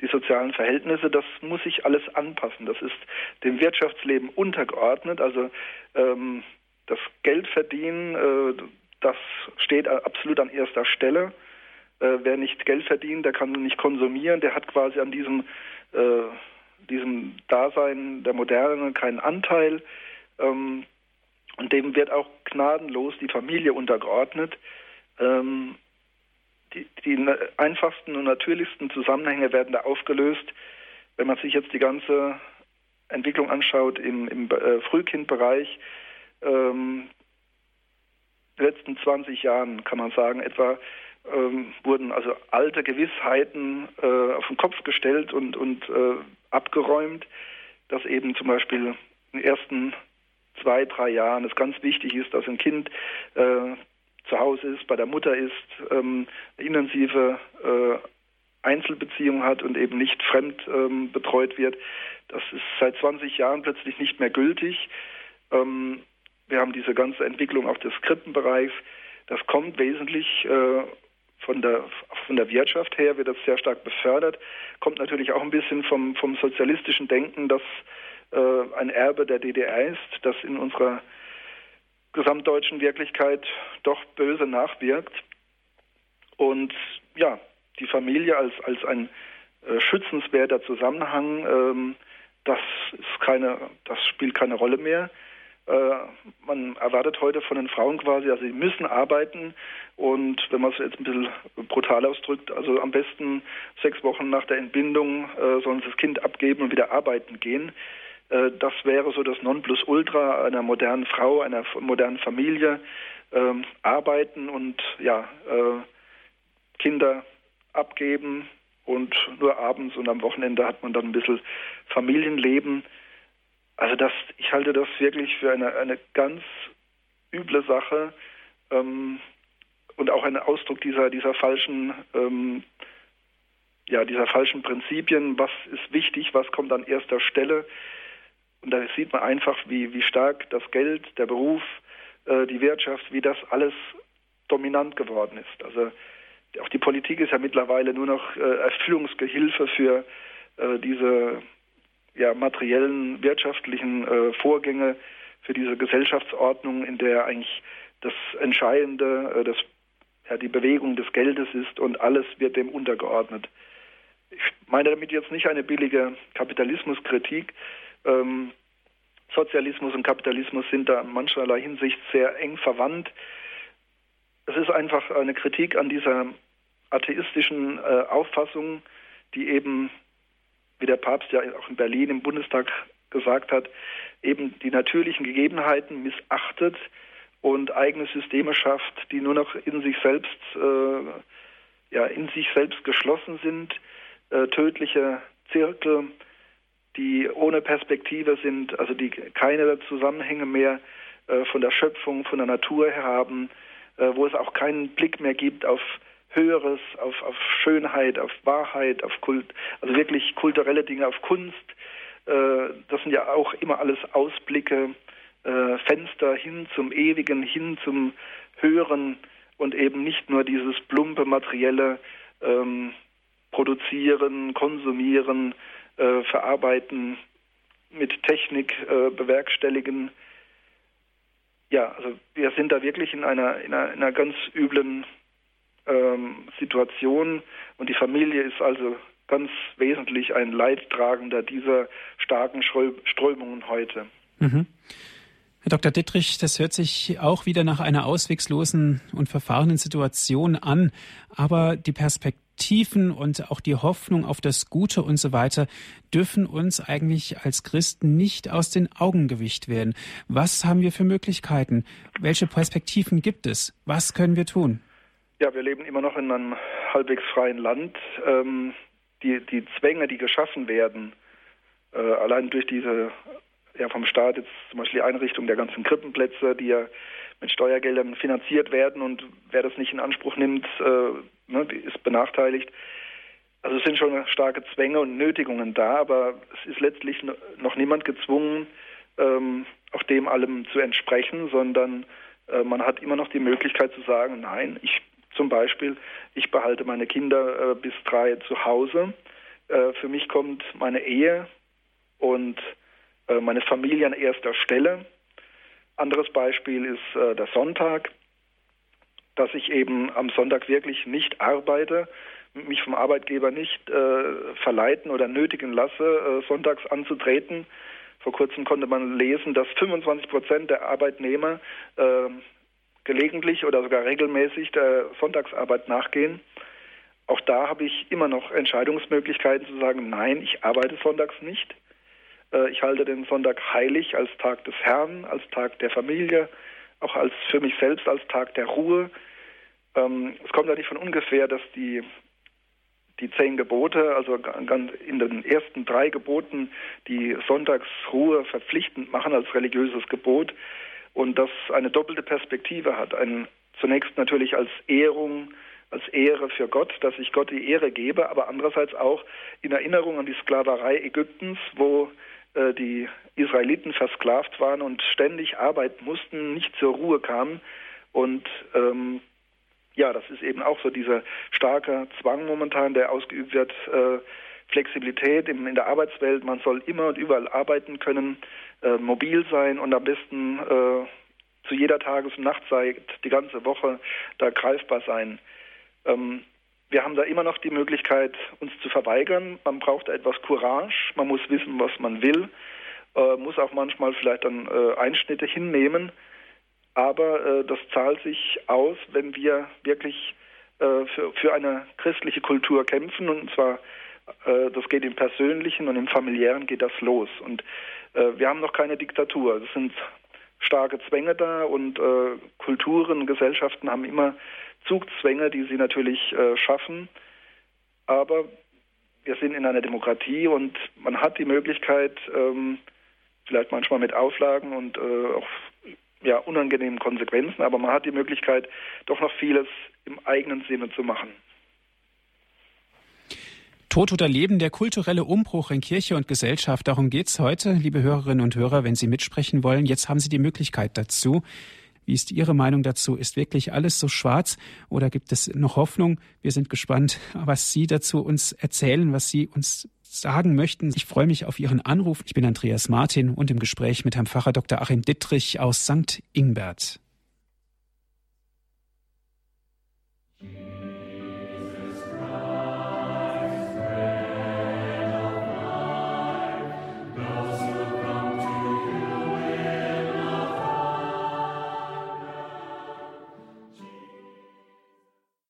die sozialen Verhältnisse, das muss sich alles anpassen. Das ist dem Wirtschaftsleben untergeordnet. Also ähm, das Geldverdienen, äh, das steht absolut an erster Stelle. Äh, wer nicht Geld verdient, der kann nicht konsumieren, der hat quasi an diesem äh, diesem Dasein der Moderne keinen Anteil. Ähm, und dem wird auch gnadenlos die Familie untergeordnet. Ähm, die, die, einfachsten und natürlichsten Zusammenhänge werden da aufgelöst. Wenn man sich jetzt die ganze Entwicklung anschaut im, im äh, Frühkindbereich, ähm, letzten 20 Jahren kann man sagen, etwa ähm, wurden also alte Gewissheiten äh, auf den Kopf gestellt und, und äh, abgeräumt, dass eben zum Beispiel in den ersten zwei, drei Jahren es ganz wichtig ist, dass ein Kind äh, zu Hause ist, bei der Mutter ist, ähm, eine intensive äh, Einzelbeziehung hat und eben nicht fremd ähm, betreut wird. Das ist seit 20 Jahren plötzlich nicht mehr gültig. Ähm, wir haben diese ganze Entwicklung auch des Krippenbereichs. Das kommt wesentlich äh, von der, von der Wirtschaft her wird das sehr stark befördert. Kommt natürlich auch ein bisschen vom, vom sozialistischen Denken, das äh, ein Erbe der DDR ist, das in unserer gesamtdeutschen Wirklichkeit doch böse nachwirkt. Und ja, die Familie als, als ein äh, schützenswerter Zusammenhang, ähm, das, ist keine, das spielt keine Rolle mehr. Äh, man erwartet heute von den Frauen quasi, also sie müssen arbeiten und wenn man es jetzt ein bisschen brutal ausdrückt, also am besten sechs Wochen nach der Entbindung äh, sollen sie das Kind abgeben und wieder arbeiten gehen. Äh, das wäre so das Nonplusultra einer modernen Frau, einer modernen Familie. Äh, arbeiten und ja, äh, Kinder abgeben und nur abends und am Wochenende hat man dann ein bisschen Familienleben. Also das, ich halte das wirklich für eine, eine ganz üble Sache ähm, und auch ein Ausdruck dieser, dieser falschen, ähm, ja, dieser falschen Prinzipien. Was ist wichtig? Was kommt an erster Stelle? Und da sieht man einfach, wie, wie stark das Geld, der Beruf, äh, die Wirtschaft, wie das alles dominant geworden ist. Also auch die Politik ist ja mittlerweile nur noch äh, Erfüllungsgehilfe für äh, diese ja, materiellen, wirtschaftlichen äh, Vorgänge, für diese Gesellschaftsordnung, in der eigentlich das Entscheidende, äh, das, ja, die Bewegung des Geldes ist und alles wird dem untergeordnet. Ich meine damit jetzt nicht eine billige Kapitalismuskritik. Ähm, Sozialismus und Kapitalismus sind da in mancherlei Hinsicht sehr eng verwandt. Es ist einfach eine Kritik an dieser atheistischen äh, Auffassung, die eben wie der Papst ja auch in Berlin im Bundestag gesagt hat, eben die natürlichen Gegebenheiten missachtet und eigene Systeme schafft, die nur noch in sich selbst, äh, ja, in sich selbst geschlossen sind, äh, tödliche Zirkel, die ohne Perspektive sind, also die keine Zusammenhänge mehr äh, von der Schöpfung, von der Natur her haben, äh, wo es auch keinen Blick mehr gibt auf Höheres, auf, auf Schönheit, auf Wahrheit, auf Kult, also wirklich kulturelle Dinge, auf Kunst. Äh, das sind ja auch immer alles Ausblicke, äh, Fenster hin zum Ewigen, hin zum Höheren und eben nicht nur dieses plumpe materielle ähm, Produzieren, Konsumieren, äh, Verarbeiten, mit Technik äh, bewerkstelligen. Ja, also wir sind da wirklich in einer, in einer, in einer ganz üblen ähm, Situation und die Familie ist also ganz wesentlich ein Leidtragender dieser starken Strömungen heute. Mhm. Herr Dr. Dittrich, das hört sich auch wieder nach einer auswegslosen und verfahrenen Situation an, aber die Perspektiven und auch die Hoffnung auf das Gute und so weiter dürfen uns eigentlich als Christen nicht aus den Augen gewicht werden. Was haben wir für Möglichkeiten? Welche Perspektiven gibt es? Was können wir tun? Ja, wir leben immer noch in einem halbwegs freien Land. Ähm, die, die Zwänge, die geschaffen werden, äh, allein durch diese ja vom Staat jetzt zum Beispiel die Einrichtung der ganzen Krippenplätze, die ja mit Steuergeldern finanziert werden und wer das nicht in Anspruch nimmt, äh, ne, ist benachteiligt. Also es sind schon starke Zwänge und Nötigungen da, aber es ist letztlich noch niemand gezwungen, ähm, auch dem allem zu entsprechen, sondern äh, man hat immer noch die Möglichkeit zu sagen, nein, ich zum Beispiel, ich behalte meine Kinder äh, bis drei zu Hause. Äh, für mich kommt meine Ehe und äh, meine Familie an erster Stelle. Anderes Beispiel ist äh, der Sonntag, dass ich eben am Sonntag wirklich nicht arbeite, mich vom Arbeitgeber nicht äh, verleiten oder nötigen lasse, äh, sonntags anzutreten. Vor kurzem konnte man lesen, dass 25 Prozent der Arbeitnehmer äh, gelegentlich oder sogar regelmäßig der Sonntagsarbeit nachgehen. Auch da habe ich immer noch Entscheidungsmöglichkeiten zu sagen, nein, ich arbeite sonntags nicht. Äh, ich halte den Sonntag heilig als Tag des Herrn, als Tag der Familie, auch als für mich selbst als Tag der Ruhe. Ähm, es kommt ja nicht von ungefähr, dass die die zehn Gebote, also in den ersten drei Geboten, die Sonntagsruhe verpflichtend machen als religiöses Gebot und das eine doppelte Perspektive hat. Ein, zunächst natürlich als Ehrung, als Ehre für Gott, dass ich Gott die Ehre gebe, aber andererseits auch in Erinnerung an die Sklaverei Ägyptens, wo äh, die Israeliten versklavt waren und ständig arbeiten mussten, nicht zur Ruhe kamen. Und ähm, ja, das ist eben auch so dieser starke Zwang momentan, der ausgeübt wird. Äh, Flexibilität in, der Arbeitswelt, man soll immer und überall arbeiten können, äh, mobil sein und am besten äh, zu jeder Tages- und Nachtzeit die ganze Woche da greifbar sein. Ähm, wir haben da immer noch die Möglichkeit, uns zu verweigern. Man braucht etwas Courage, man muss wissen, was man will, äh, muss auch manchmal vielleicht dann äh, Einschnitte hinnehmen. Aber äh, das zahlt sich aus, wenn wir wirklich äh, für, für eine christliche Kultur kämpfen. Und zwar, äh, das geht im Persönlichen und im Familiären geht das los. Und äh, wir haben noch keine Diktatur. Es sind starke Zwänge da und Kulturen, Gesellschaften haben immer Zugzwänge, die sie natürlich äh, schaffen. Aber wir sind in einer Demokratie und man hat die Möglichkeit, ähm, vielleicht manchmal mit Auflagen und äh, auch ja, unangenehmen Konsequenzen, aber man hat die Möglichkeit, doch noch vieles im eigenen Sinne zu machen. Tod oder Leben, der kulturelle Umbruch in Kirche und Gesellschaft. Darum geht es heute, liebe Hörerinnen und Hörer, wenn Sie mitsprechen wollen. Jetzt haben Sie die Möglichkeit dazu. Wie ist Ihre Meinung dazu? Ist wirklich alles so schwarz oder gibt es noch Hoffnung? Wir sind gespannt, was Sie dazu uns erzählen, was Sie uns sagen möchten. Ich freue mich auf Ihren Anruf. Ich bin Andreas Martin und im Gespräch mit Herrn Pfarrer Dr. Achim Dittrich aus St. Ingbert.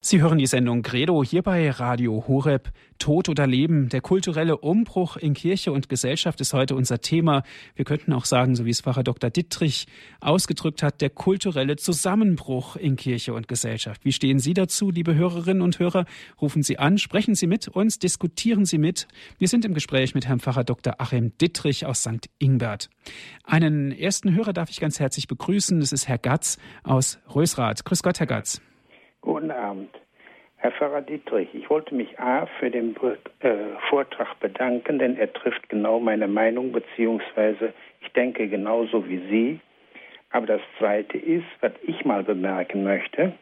Sie hören die Sendung Credo hier bei Radio Horeb. Tod oder Leben, der kulturelle Umbruch in Kirche und Gesellschaft ist heute unser Thema. Wir könnten auch sagen, so wie es Pfarrer Dr. Dittrich ausgedrückt hat, der kulturelle Zusammenbruch in Kirche und Gesellschaft. Wie stehen Sie dazu, liebe Hörerinnen und Hörer? Rufen Sie an, sprechen Sie mit uns, diskutieren Sie mit. Wir sind im Gespräch mit Herrn Pfarrer Dr. Achim Dittrich aus St. Ingbert. Einen ersten Hörer darf ich ganz herzlich begrüßen. Das ist Herr Gatz aus Rösrath. Grüß Gott, Herr Gatz. Guten Abend. Herr Pfarrer Dietrich, ich wollte mich A für den äh, Vortrag bedanken, denn er trifft genau meine Meinung, beziehungsweise ich denke genauso wie Sie. Aber das Zweite ist, was ich mal bemerken möchte,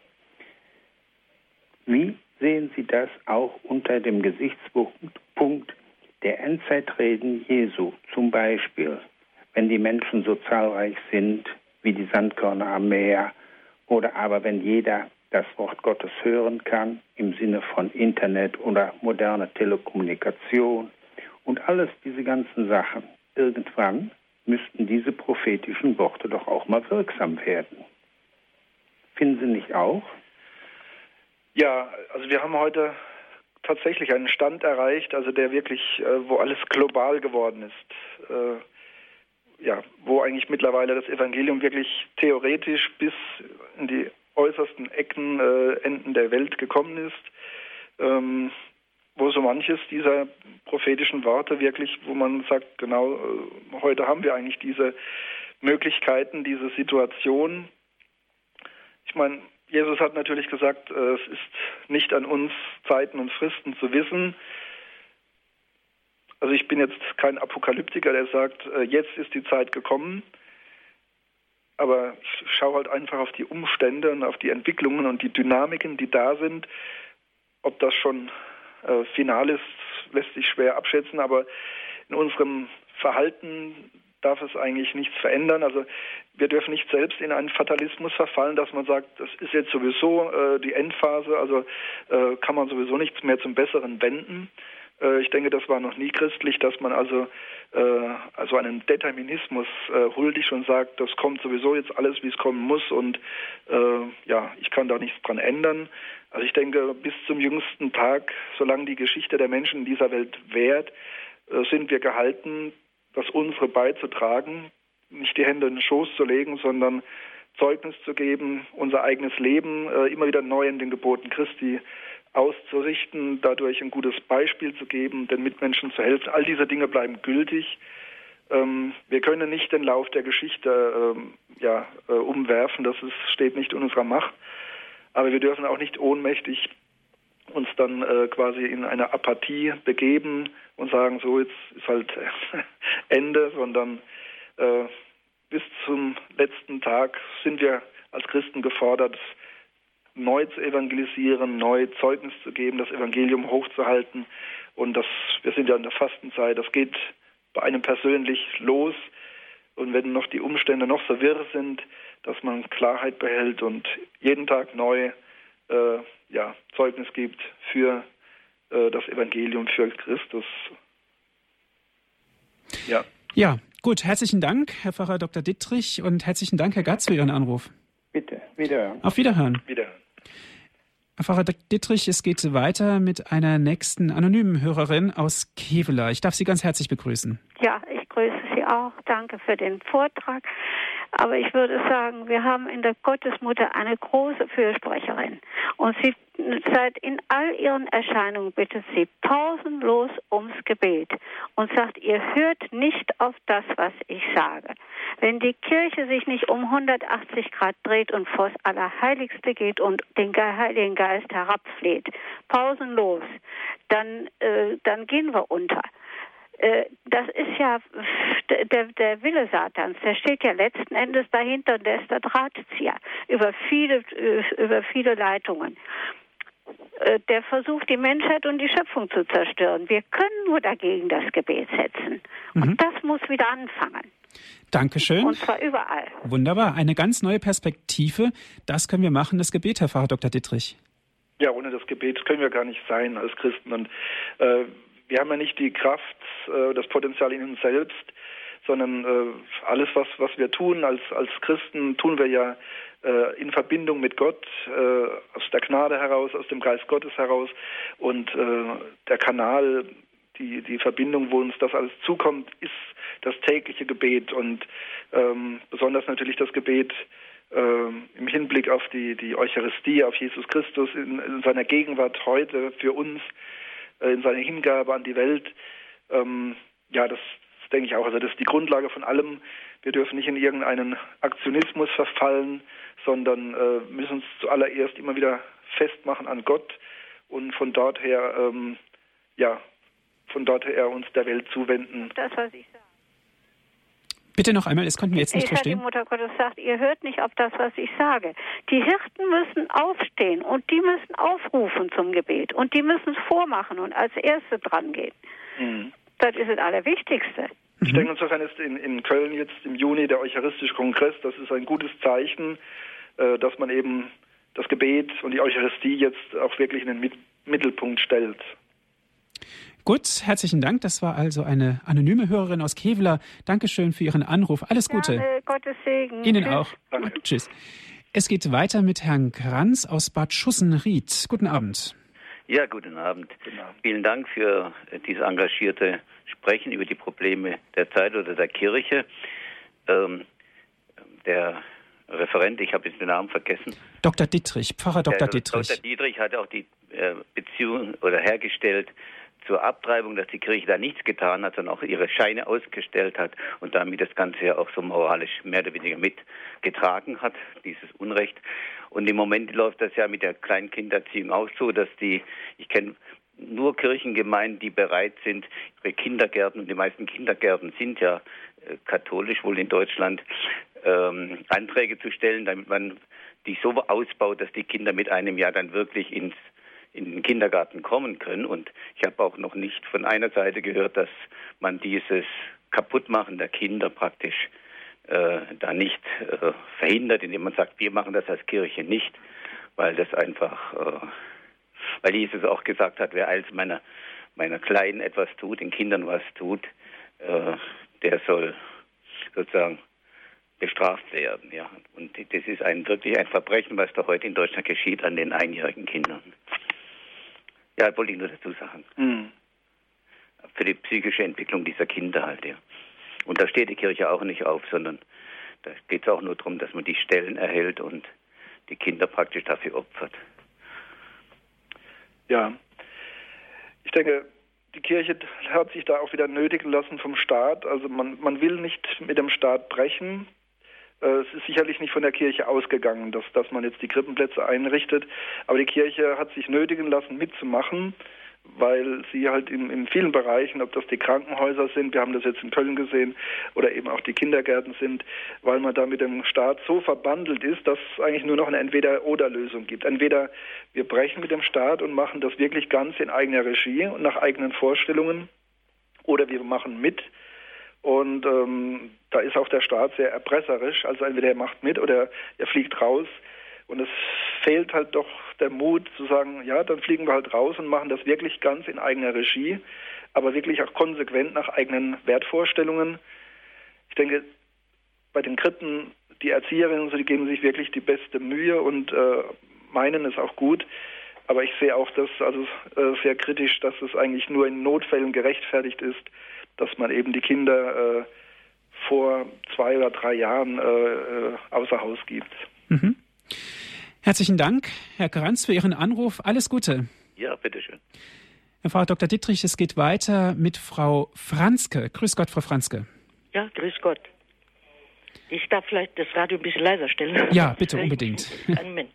wie sehen Sie das auch unter dem Gesichtspunkt der Endzeitreden Jesu? Zum Beispiel, wenn die Menschen so zahlreich sind wie die Sandkörner am Meer oder aber wenn jeder das Wort Gottes hören kann im Sinne von Internet oder moderne Telekommunikation und alles diese ganzen Sachen. Irgendwann müssten diese prophetischen Worte doch auch mal wirksam werden. Finden Sie nicht auch? Ja, also wir haben heute tatsächlich einen Stand erreicht, also der wirklich, äh, wo alles global geworden ist. Äh, ja, wo eigentlich mittlerweile das Evangelium wirklich theoretisch bis in die äußersten Ecken, äh, Enden der Welt gekommen ist, ähm, wo so manches dieser prophetischen Worte wirklich, wo man sagt, genau, äh, heute haben wir eigentlich diese Möglichkeiten, diese Situation. Ich meine, Jesus hat natürlich gesagt, äh, es ist nicht an uns, Zeiten und Fristen zu wissen. Also ich bin jetzt kein Apokalyptiker, der sagt, äh, jetzt ist die Zeit gekommen. Aber ich schaue halt einfach auf die Umstände und auf die Entwicklungen und die Dynamiken, die da sind. Ob das schon äh, final ist, lässt sich schwer abschätzen, aber in unserem Verhalten darf es eigentlich nichts verändern. Also wir dürfen nicht selbst in einen Fatalismus verfallen, dass man sagt, das ist jetzt sowieso äh, die Endphase, also äh, kann man sowieso nichts mehr zum Besseren wenden. Äh, ich denke, das war noch nie christlich, dass man also also einen Determinismus äh, huldigt und sagt, das kommt sowieso jetzt alles, wie es kommen muss und äh, ja, ich kann da nichts dran ändern. Also ich denke, bis zum jüngsten Tag, solange die Geschichte der Menschen in dieser Welt währt, äh, sind wir gehalten, das unsere beizutragen, nicht die Hände in den Schoß zu legen, sondern Zeugnis zu geben, unser eigenes Leben äh, immer wieder neu in den Geboten Christi auszurichten, dadurch ein gutes Beispiel zu geben, den Mitmenschen zu helfen. All diese Dinge bleiben gültig. Ähm, wir können nicht den Lauf der Geschichte ähm, ja, äh, umwerfen, das ist, steht nicht in unserer Macht. Aber wir dürfen auch nicht ohnmächtig uns dann äh, quasi in eine Apathie begeben und sagen, so jetzt ist halt Ende, sondern äh, bis zum letzten Tag sind wir als Christen gefordert, neu zu evangelisieren, neu Zeugnis zu geben, das Evangelium hochzuhalten. Und das, wir sind ja in der Fastenzeit, das geht bei einem persönlich los. Und wenn noch die Umstände noch so wirr sind, dass man Klarheit behält und jeden Tag neu äh, ja, Zeugnis gibt für äh, das Evangelium, für Christus. Ja. Ja, gut. Herzlichen Dank, Herr Pfarrer Dr. Dittrich, und herzlichen Dank, Herr Gatz, für Ihren Anruf. Bitte, wiederhören. Auf Wiederhören. Wiederhören. Pfarrer Dittrich, es geht weiter mit einer nächsten anonymen Hörerin aus Kevela. Ich darf Sie ganz herzlich begrüßen. Ja, ich grüße Sie auch. Danke für den Vortrag. Aber ich würde sagen, wir haben in der Gottesmutter eine große Fürsprecherin. Und sie seit in all ihren Erscheinungen bittet sie pausenlos ums Gebet und sagt, ihr hört nicht auf das, was ich sage. Wenn die Kirche sich nicht um 180 Grad dreht und vors Allerheiligste geht und den Heiligen Geist herabfleht, pausenlos, dann, äh, dann gehen wir unter. Äh, das ist ja der, der Wille Satans, der steht ja letzten Endes dahinter und der ist der Drahtzieher über viele, äh, über viele Leitungen. Äh, der versucht, die Menschheit und die Schöpfung zu zerstören. Wir können nur dagegen das Gebet setzen. Und mhm. das muss wieder anfangen. Dankeschön. Und zwar überall. Wunderbar. Eine ganz neue Perspektive. Das können wir machen, das Gebet, Herr Pfarrer Dr. Dittrich. Ja, ohne das Gebet können wir gar nicht sein als Christen. Und äh, wir haben ja nicht die Kraft, äh, das Potenzial in uns selbst, sondern äh, alles, was, was wir tun als, als Christen, tun wir ja äh, in Verbindung mit Gott, aus der Gnade heraus, aus dem Geist Gottes heraus. Und der Kanal, die, die Verbindung, wo uns das alles zukommt, ist das tägliche Gebet und ähm, besonders natürlich das Gebet im Hinblick auf die, die Eucharistie, auf Jesus Christus in, in seiner Gegenwart heute für uns in seiner Hingabe an die Welt. Ähm, ja, das, das denke ich auch. Also das ist die Grundlage von allem. Wir dürfen nicht in irgendeinen Aktionismus verfallen, sondern äh, müssen uns zuallererst immer wieder festmachen an Gott und von dort her, ähm, ja, von dort her uns der Welt zuwenden. Das, was ich sage. Bitte noch einmal, das konnten wir jetzt nicht ich verstehen. Die Mutter Gottes sagt, ihr hört nicht auf das, was ich sage. Die Hirten müssen aufstehen und die müssen aufrufen zum Gebet und die müssen es vormachen und als Erste dran gehen. Mhm. Das ist das Allerwichtigste. Ich denke, insofern ist in, in Köln jetzt im Juni der Eucharistische Kongress, das ist ein gutes Zeichen, äh, dass man eben das Gebet und die Eucharistie jetzt auch wirklich in den Mittelpunkt stellt. Gut, herzlichen Dank. Das war also eine anonyme Hörerin aus Kevlar. Dankeschön für Ihren Anruf. Alles Gute. Ja, Gottes Segen. Ihnen Tschüss. auch. Danke. Tschüss. Es geht weiter mit Herrn Kranz aus Bad Schussenried. Guten Abend. Ja, guten Abend. guten Abend. Vielen Dank für dieses engagierte Sprechen über die Probleme der Zeit oder der Kirche. Ähm, der Referent, ich habe jetzt den Namen vergessen. Dr. Dietrich, Pfarrer Dr. Dietrich. Dr. Dietrich hat auch die äh, Beziehung oder hergestellt zur Abtreibung, dass die Kirche da nichts getan hat, sondern auch ihre Scheine ausgestellt hat und damit das Ganze ja auch so moralisch mehr oder weniger mitgetragen hat, dieses Unrecht. Und im Moment läuft das ja mit der Kleinkinderziehung auch so, dass die, ich kenne nur Kirchengemeinden, die bereit sind, ihre Kindergärten, und die meisten Kindergärten sind ja äh, katholisch wohl in Deutschland, ähm, Anträge zu stellen, damit man die so ausbaut, dass die Kinder mit einem Jahr dann wirklich ins in den Kindergarten kommen können. Und ich habe auch noch nicht von einer Seite gehört, dass man dieses Kaputtmachen der Kinder praktisch äh, da nicht äh, verhindert, indem man sagt, wir machen das als Kirche nicht, weil das einfach, äh, weil Jesus auch gesagt hat, wer als meiner, meiner Kleinen etwas tut, den Kindern was tut, äh, der soll sozusagen bestraft werden. Ja. Und das ist ein, wirklich ein Verbrechen, was da heute in Deutschland geschieht an den einjährigen Kindern. Ja, wollte ich nur dazu sagen. Mhm. Für die psychische Entwicklung dieser Kinder halt, ja. Und da steht die Kirche auch nicht auf, sondern da geht es auch nur darum, dass man die Stellen erhält und die Kinder praktisch dafür opfert. Ja, ich denke, die Kirche hat sich da auch wieder nötigen lassen vom Staat. Also man, man will nicht mit dem Staat brechen. Äh, es ist sicherlich nicht von der Kirche ausgegangen, dass, dass man jetzt die Krippenplätze einrichtet, aber die Kirche hat sich nötigen lassen, mitzumachen, weil sie halt in, in vielen Bereichen, ob das die Krankenhäuser sind, wir haben das jetzt in Köln gesehen, oder eben auch die Kindergärten sind, weil man da mit dem Staat so verbandelt ist, dass es eigentlich nur noch eine Entweder-Oder-Lösung gibt. Entweder wir brechen mit dem Staat und machen das wirklich ganz in eigener Regie und nach eigenen Vorstellungen, oder wir machen mit und ähm, da ist auch der Staat sehr erpresserisch. Also entweder er macht mit oder er fliegt raus. Und es fehlt halt doch der Mut zu sagen, ja, dann fliegen wir halt raus und machen das wirklich ganz in eigener Regie, aber wirklich auch konsequent nach eigenen Wertvorstellungen. Ich denke, bei den Krippen, die Erzieherinnen, so, die geben sich wirklich die beste Mühe und äh, meinen es auch gut. Aber ich sehe auch das also äh, sehr kritisch, dass es eigentlich nur in Notfällen gerechtfertigt ist, dass man eben die Kinder äh, vor zwei oder drei Jahren äh, äh, außer Haus gibt. Mhm. Herzlichen Dank, Herr Kranz, für Ihren Anruf. Alles Gute. Ja, bitteschön. Herr Frau Dr. Dittrich, es geht weiter mit Frau Franzke. Grüß Gott, Frau Franzke. Ja, grüß Gott. Ich darf vielleicht das Radio ein bisschen leiser stellen. Ja, bitte, unbedingt. Einen Moment.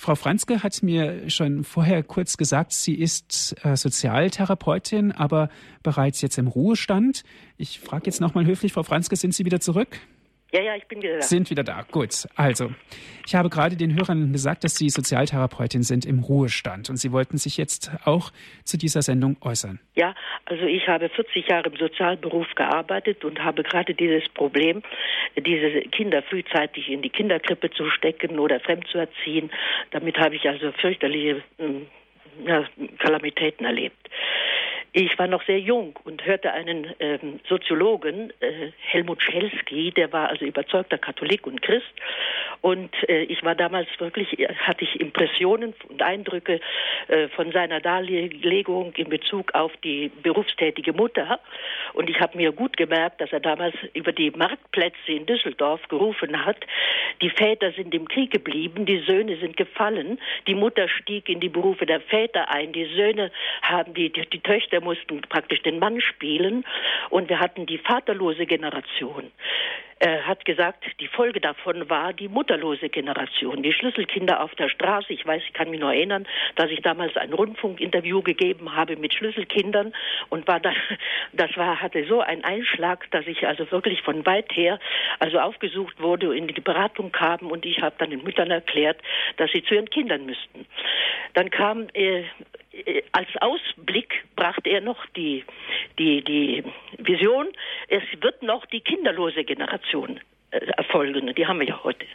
Frau Franzke hat mir schon vorher kurz gesagt, sie ist äh, Sozialtherapeutin, aber bereits jetzt im Ruhestand. Ich frage jetzt nochmal höflich, Frau Franzke, sind Sie wieder zurück? Ja, ja, ich bin wieder da. Sind wieder da. Gut. Also, ich habe gerade den Hörern gesagt, dass Sie Sozialtherapeutin sind im Ruhestand und Sie wollten sich jetzt auch zu dieser Sendung äußern. Ja, also ich habe 40 Jahre im Sozialberuf gearbeitet und habe gerade dieses Problem, diese Kinder frühzeitig in die Kinderkrippe zu stecken oder fremd zu erziehen. Damit habe ich also fürchterliche hm, ja, Kalamitäten erlebt. Ich war noch sehr jung und hörte einen ähm, Soziologen, äh, Helmut Schelsky, der war also überzeugter Katholik und Christ. Und äh, ich war damals wirklich, hatte ich Impressionen und Eindrücke äh, von seiner Darlegung in Bezug auf die berufstätige Mutter. Und ich habe mir gut gemerkt, dass er damals über die Marktplätze in Düsseldorf gerufen hat, die Väter sind im Krieg geblieben, die Söhne sind gefallen, die Mutter stieg in die Berufe der Väter ein, die Söhne haben die, die, die Töchter wir mussten praktisch den Mann spielen und wir hatten die vaterlose Generation. Er hat gesagt, die Folge davon war die mutterlose Generation, die Schlüsselkinder auf der Straße. Ich weiß, ich kann mich noch erinnern, dass ich damals ein Rundfunkinterview gegeben habe mit Schlüsselkindern und war da, das war, hatte so einen Einschlag, dass ich also wirklich von weit her also aufgesucht wurde, in die Beratung kam und ich habe dann den Müttern erklärt, dass sie zu ihren Kindern müssten. Dann kam äh, als Ausblick brachte er noch die, die, die Vision, es wird noch die kinderlose Generation erfolgen. Die haben wir ja heute.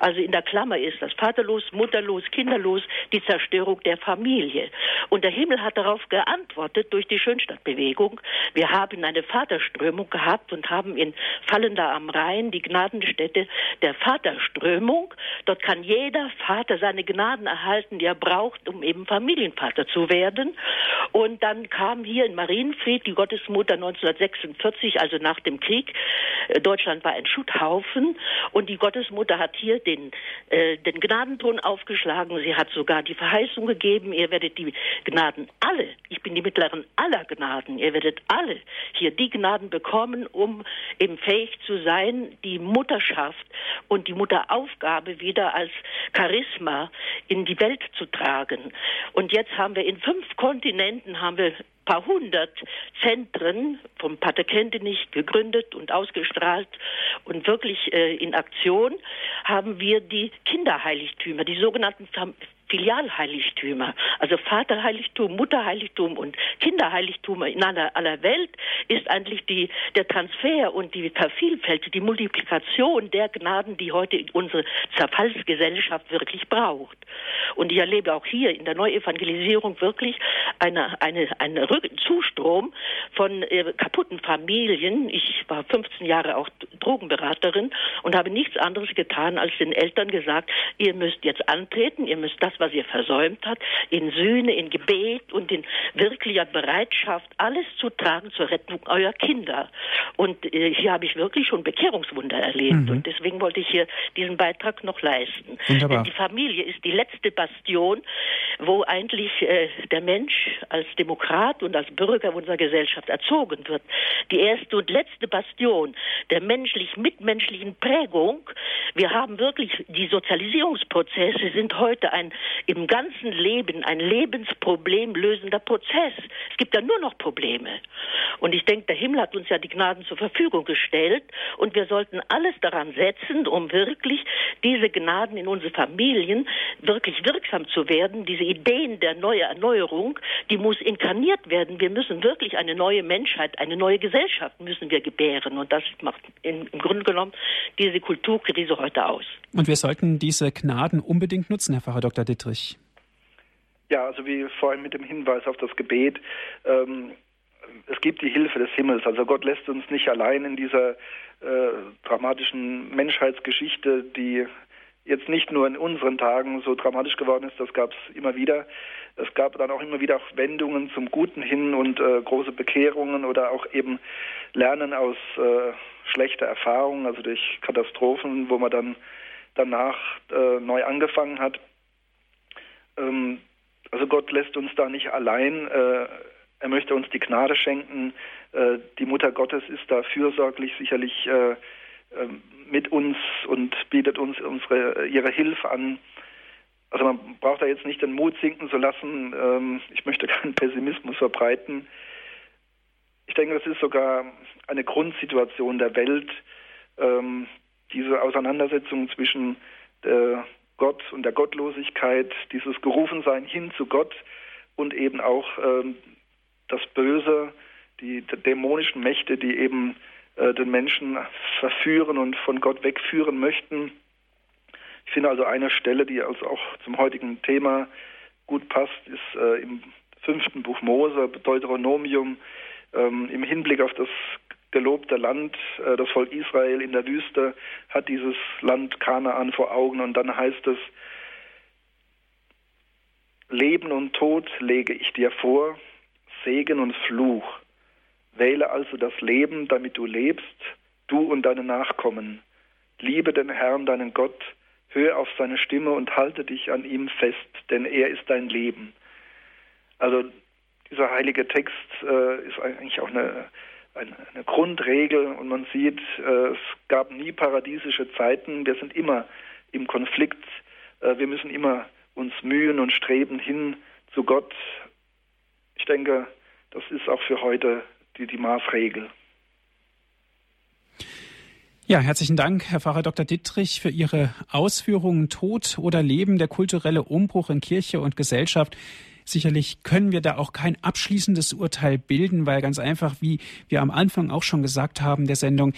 Also in der Klammer ist das Vaterlos, Mutterlos, Kinderlos, die Zerstörung der Familie. Und der Himmel hat darauf geantwortet durch die Schönstadtbewegung. Wir haben eine Vaterströmung gehabt und haben in Fallender am Rhein die Gnadenstätte der Vaterströmung. Dort kann jeder Vater seine Gnaden erhalten, die er braucht, um eben Familienvater zu werden. Und dann kam hier in Marienfried die Gottesmutter 1946, also nach dem Krieg. Äh, Deutschland war ein Schutthaufen gelaufen und die Gottesmutter hat hier den, äh, den Gnadenton aufgeschlagen. Sie hat sogar die Verheißung gegeben, ihr werdet die Gnaden alle, ich bin die Mittlerin aller Gnaden, ihr werdet alle hier die Gnaden bekommen, um eben fähig zu sein, die Mutterschaft und die Mutteraufgabe wieder als Charisma in die Welt zu tragen. Und jetzt haben wir in fünf Kontinenten haben wir paar hundert Zentren vom Pater Kentenich gegründet und ausgestrahlt und wirklich äh, in Aktion haben wir die Kinderheiligtümer, die sogenannten Filialheiligtümer, also Vaterheiligtum, Mutterheiligtum und Kinderheiligtum in aller, aller Welt ist eigentlich die, der Transfer und die Vervielfältigung, die Multiplikation der Gnaden, die heute unsere Zerfallsgesellschaft wirklich braucht. Und ich erlebe auch hier in der Neuevangelisierung wirklich eine, eine, einen Zustrom von äh, kaputten Familien. Ich war 15 Jahre auch Drogenberaterin und habe nichts anderes getan, als den Eltern gesagt, ihr müsst jetzt antreten, ihr müsst das, was ihr versäumt habt, in Sühne, in Gebet und in wirklicher Bereitschaft, alles zu tragen zur Rettung eurer Kinder. Und äh, hier habe ich wirklich schon Bekehrungswunder erlebt. Mhm. Und deswegen wollte ich hier diesen Beitrag noch leisten. Wunderbar. Denn die Familie ist die letzte Bastion, wo eigentlich äh, der Mensch als Demokrat und als Bürger unserer Gesellschaft erzogen wird. Die erste und letzte Bastion der menschlich-mitmenschlichen Prägung. Wir haben wirklich, die Sozialisierungsprozesse sind heute ein im ganzen Leben ein lebensproblemlösender Prozess. Es gibt ja nur noch Probleme. Und ich denke, der Himmel hat uns ja die Gnaden zur Verfügung gestellt und wir sollten alles daran setzen, um wirklich diese Gnaden in unsere Familien wirklich wirksam zu werden. Diese Ideen der neuen Erneuerung, die muss inkarniert werden. Wir müssen wirklich eine neue Menschheit, eine neue Gesellschaft müssen wir gebären. Und das macht im Grunde genommen diese Kulturkrise heute aus. Und wir sollten diese Gnaden unbedingt nutzen, Herr Pfarrer Dr. Dittrich. Ja, also wie vorhin mit dem Hinweis auf das Gebet. Ähm, es gibt die Hilfe des Himmels. Also Gott lässt uns nicht allein in dieser äh, dramatischen Menschheitsgeschichte, die jetzt nicht nur in unseren Tagen so dramatisch geworden ist, das gab es immer wieder. Es gab dann auch immer wieder Wendungen zum Guten hin und äh, große Bekehrungen oder auch eben Lernen aus äh, schlechter Erfahrungen, also durch Katastrophen, wo man dann danach äh, neu angefangen hat. Ähm, also Gott lässt uns da nicht allein. Äh, er möchte uns die Gnade schenken. Äh, die Mutter Gottes ist da fürsorglich sicherlich äh, äh, mit uns und bietet uns unsere, ihre Hilfe an. Also man braucht da jetzt nicht den Mut sinken zu lassen. Ähm, ich möchte keinen Pessimismus verbreiten. Ich denke, das ist sogar eine Grundsituation der Welt, ähm, diese Auseinandersetzung zwischen der Gott und der Gottlosigkeit, dieses Gerufensein hin zu Gott und eben auch ähm, das Böse, die, die, dämonischen Mächte, die eben äh, den Menschen verführen und von Gott wegführen möchten. Ich finde also eine Stelle, die also auch zum heutigen Thema gut passt, ist äh, im fünften Buch Mose, Deuteronomium, ähm, im Hinblick auf das gelobte Land, äh, das Volk Israel in der Wüste, hat dieses Land Kanaan vor Augen und dann heißt es, Leben und Tod lege ich dir vor, Segen und Fluch. Wähle also das Leben, damit du lebst, du und deine Nachkommen. Liebe den Herrn, deinen Gott, hör auf seine Stimme und halte dich an ihm fest, denn er ist dein Leben. Also dieser heilige Text äh, ist eigentlich auch eine eine, Grundregel und man sieht, äh, es gab nie paradiesische Zeiten. Wir sind immer im Konflikt. Äh, wir müssen immer uns mühen und streben hin zu Gott. Ich denke, das ist auch für heute die, die Maßregel. Ja, herzlichen Dank, Herr Pfarrer Dr. Dittrich, für Ihre Ausführungen Tod oder Leben, der kulturelle Umbruch in Kirche und Gesellschaft. Sicherlich können wir da auch kein abschließendes Urteil bilden, weil ganz einfach, wie wir am Anfang auch schon gesagt haben der Sendung,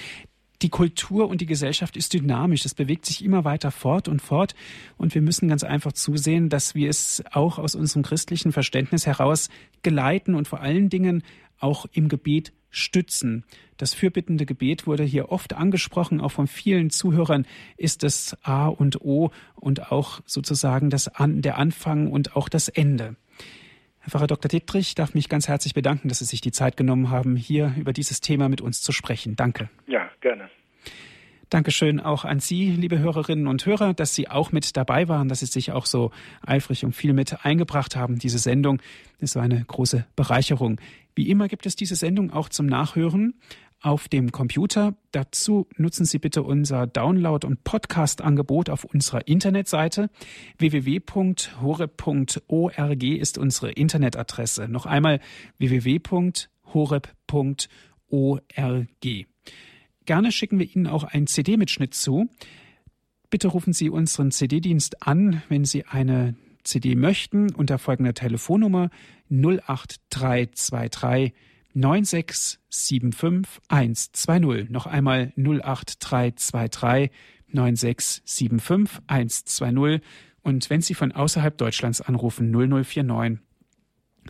die Kultur und die Gesellschaft ist dynamisch. Es bewegt sich immer weiter fort und fort. Und wir müssen ganz einfach zusehen, dass wir es auch aus unserem christlichen Verständnis heraus geleiten und vor allen Dingen auch im Gebet stützen. Das fürbittende Gebet wurde hier oft angesprochen, auch von vielen Zuhörern ist das A und O und auch sozusagen das An, der Anfang und auch das Ende. Herr Pfarrer Dr. Dietrich darf mich ganz herzlich bedanken, dass Sie sich die Zeit genommen haben, hier über dieses Thema mit uns zu sprechen. Danke. Ja, gerne. Dankeschön auch an Sie, liebe Hörerinnen und Hörer, dass Sie auch mit dabei waren, dass Sie sich auch so eifrig und viel mit eingebracht haben. Diese Sendung ist so eine große Bereicherung. Wie immer gibt es diese Sendung auch zum Nachhören auf dem Computer. Dazu nutzen Sie bitte unser Download- und Podcast-Angebot auf unserer Internetseite. www.horeb.org ist unsere Internetadresse. Noch einmal www.horeb.org. Gerne schicken wir Ihnen auch einen CD-Mitschnitt zu. Bitte rufen Sie unseren CD-Dienst an, wenn Sie eine CD möchten, unter folgender Telefonnummer 08323 9675120. Noch einmal 08323 9675120. Und wenn Sie von außerhalb Deutschlands anrufen, 0049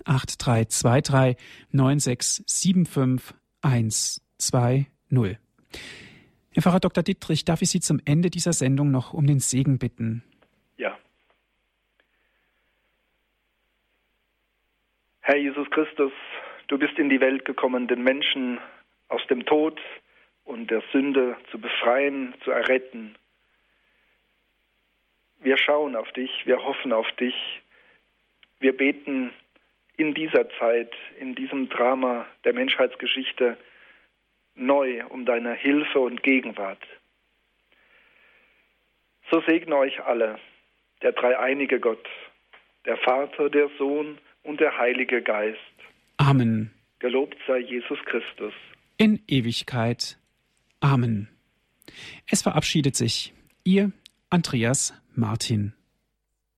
8323 9675120. Herr Pfarrer Dr. Dittrich, darf ich Sie zum Ende dieser Sendung noch um den Segen bitten? Ja. Herr Jesus Christus, Du bist in die Welt gekommen, den Menschen aus dem Tod und der Sünde zu befreien, zu erretten. Wir schauen auf dich, wir hoffen auf dich. Wir beten in dieser Zeit, in diesem Drama der Menschheitsgeschichte neu um deine Hilfe und Gegenwart. So segne euch alle, der dreieinige Gott, der Vater, der Sohn und der Heilige Geist Amen. Gelobt sei Jesus Christus. In Ewigkeit. Amen. Es verabschiedet sich Ihr Andreas Martin.